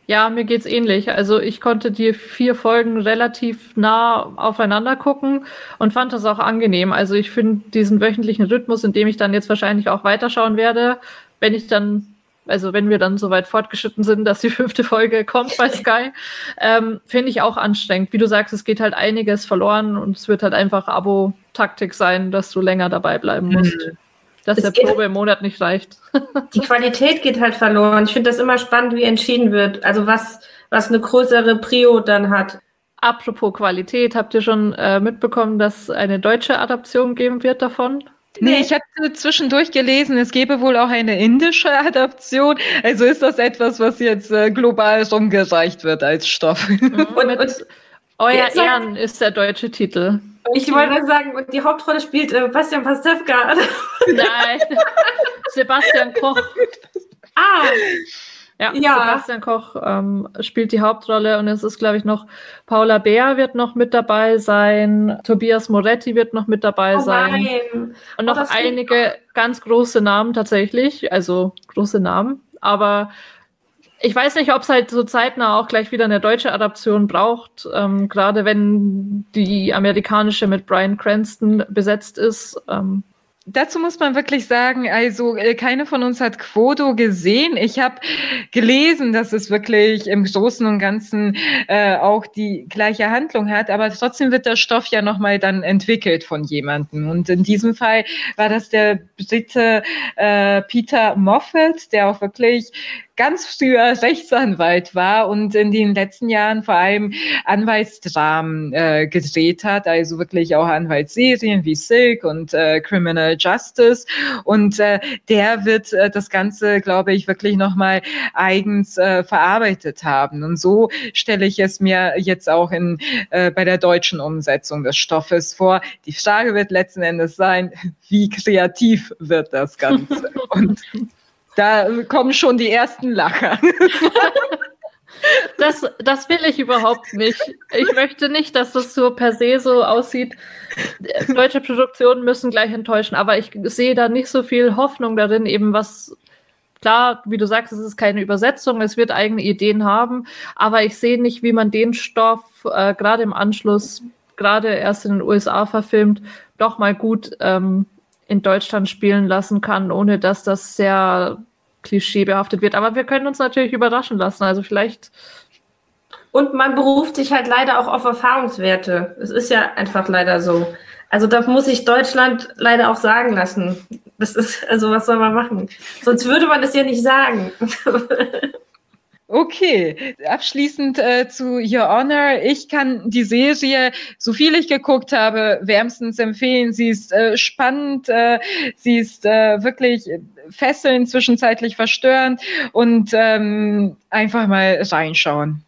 Ja, mir geht's ähnlich. Also ich konnte die vier Folgen relativ nah aufeinander gucken und fand das auch angenehm. Also ich finde diesen wöchentlichen Rhythmus, in dem ich dann jetzt wahrscheinlich auch weiterschauen werde, wenn ich dann also wenn wir dann so weit fortgeschritten sind, dass die fünfte Folge kommt bei Sky, ähm, finde ich auch anstrengend. Wie du sagst, es geht halt einiges verloren und es wird halt einfach Abo-Taktik sein, dass du länger dabei bleiben musst. Mhm. Dass es der Probe im Monat nicht reicht. die Qualität geht halt verloren. Ich finde das immer spannend, wie entschieden wird. Also was, was eine größere Prio dann hat. Apropos Qualität, habt ihr schon äh, mitbekommen, dass eine deutsche Adaption geben wird davon? Nee, ich hatte zwischendurch gelesen, es gäbe wohl auch eine indische Adaption. Also ist das etwas, was jetzt äh, global rumgereicht wird als Stoff. Mhm. Und, und Euer Ehren ist der deutsche Titel. Ich wollte sagen, die Hauptrolle spielt äh, Bastian Pastewka. Nein, Sebastian Koch. Ah, ja, ja. Sebastian Koch ähm, spielt die Hauptrolle und es ist, glaube ich, noch Paula Bär wird noch mit dabei sein, Tobias Moretti wird noch mit dabei oh sein nein. und noch oh, einige ganz große Namen tatsächlich, also große Namen, aber ich weiß nicht, ob es halt so zeitnah auch gleich wieder eine deutsche Adaption braucht, ähm, gerade wenn die amerikanische mit Brian Cranston besetzt ist. Ähm, Dazu muss man wirklich sagen, also äh, keine von uns hat Quodo gesehen. Ich habe gelesen, dass es wirklich im Großen und Ganzen äh, auch die gleiche Handlung hat, aber trotzdem wird der Stoff ja nochmal dann entwickelt von jemandem. Und in diesem Fall war das der Brite äh, Peter Moffat, der auch wirklich ganz früher Rechtsanwalt war und in den letzten Jahren vor allem Anwaltsdramen äh, gedreht hat, also wirklich auch Anwaltsserien wie Silk und äh, Criminal Justice. Und äh, der wird äh, das Ganze, glaube ich, wirklich nochmal eigens äh, verarbeitet haben. Und so stelle ich es mir jetzt auch in, äh, bei der deutschen Umsetzung des Stoffes vor. Die Frage wird letzten Endes sein, wie kreativ wird das Ganze? Und da kommen schon die ersten Lacher. Das, das will ich überhaupt nicht. Ich möchte nicht, dass das so per se so aussieht. Deutsche Produktionen müssen gleich enttäuschen, aber ich sehe da nicht so viel Hoffnung darin, eben was klar, wie du sagst, es ist keine Übersetzung, es wird eigene Ideen haben, aber ich sehe nicht, wie man den Stoff äh, gerade im Anschluss, gerade erst in den USA verfilmt, doch mal gut ähm, in Deutschland spielen lassen kann, ohne dass das sehr klischeebehaftet wird. Aber wir können uns natürlich überraschen lassen. Also vielleicht. Und man beruft sich halt leider auch auf Erfahrungswerte. Es ist ja einfach leider so. Also da muss ich Deutschland leider auch sagen lassen. Das ist, also was soll man machen? Sonst würde man es ja nicht sagen. Okay, abschließend äh, zu Your Honor. Ich kann die Serie, so viel ich geguckt habe, wärmstens empfehlen. Sie ist äh, spannend, äh, sie ist äh, wirklich fesselnd, zwischenzeitlich verstörend und ähm, einfach mal reinschauen.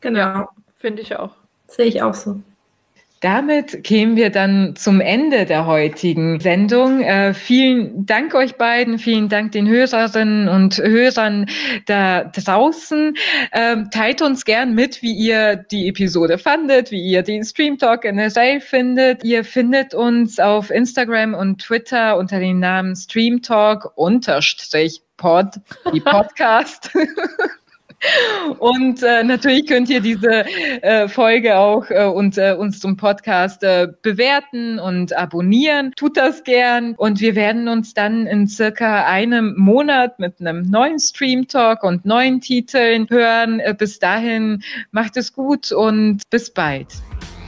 Genau, finde ich auch. Sehe ich auch so. Damit kämen wir dann zum Ende der heutigen Sendung. Äh, vielen Dank euch beiden, vielen Dank den Hörerinnen und Hörern da draußen. Ähm, teilt uns gern mit, wie ihr die Episode fandet, wie ihr den Stream Talk generell findet. Ihr findet uns auf Instagram und Twitter unter dem Namen Stream Talk unterstrich Pod, die Podcast. Und äh, natürlich könnt ihr diese äh, Folge auch äh, und äh, uns zum Podcast äh, bewerten und abonnieren. Tut das gern. Und wir werden uns dann in circa einem Monat mit einem neuen Stream Talk und neuen Titeln hören. Äh, bis dahin macht es gut und bis bald.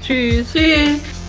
Tschüss. Tschüss.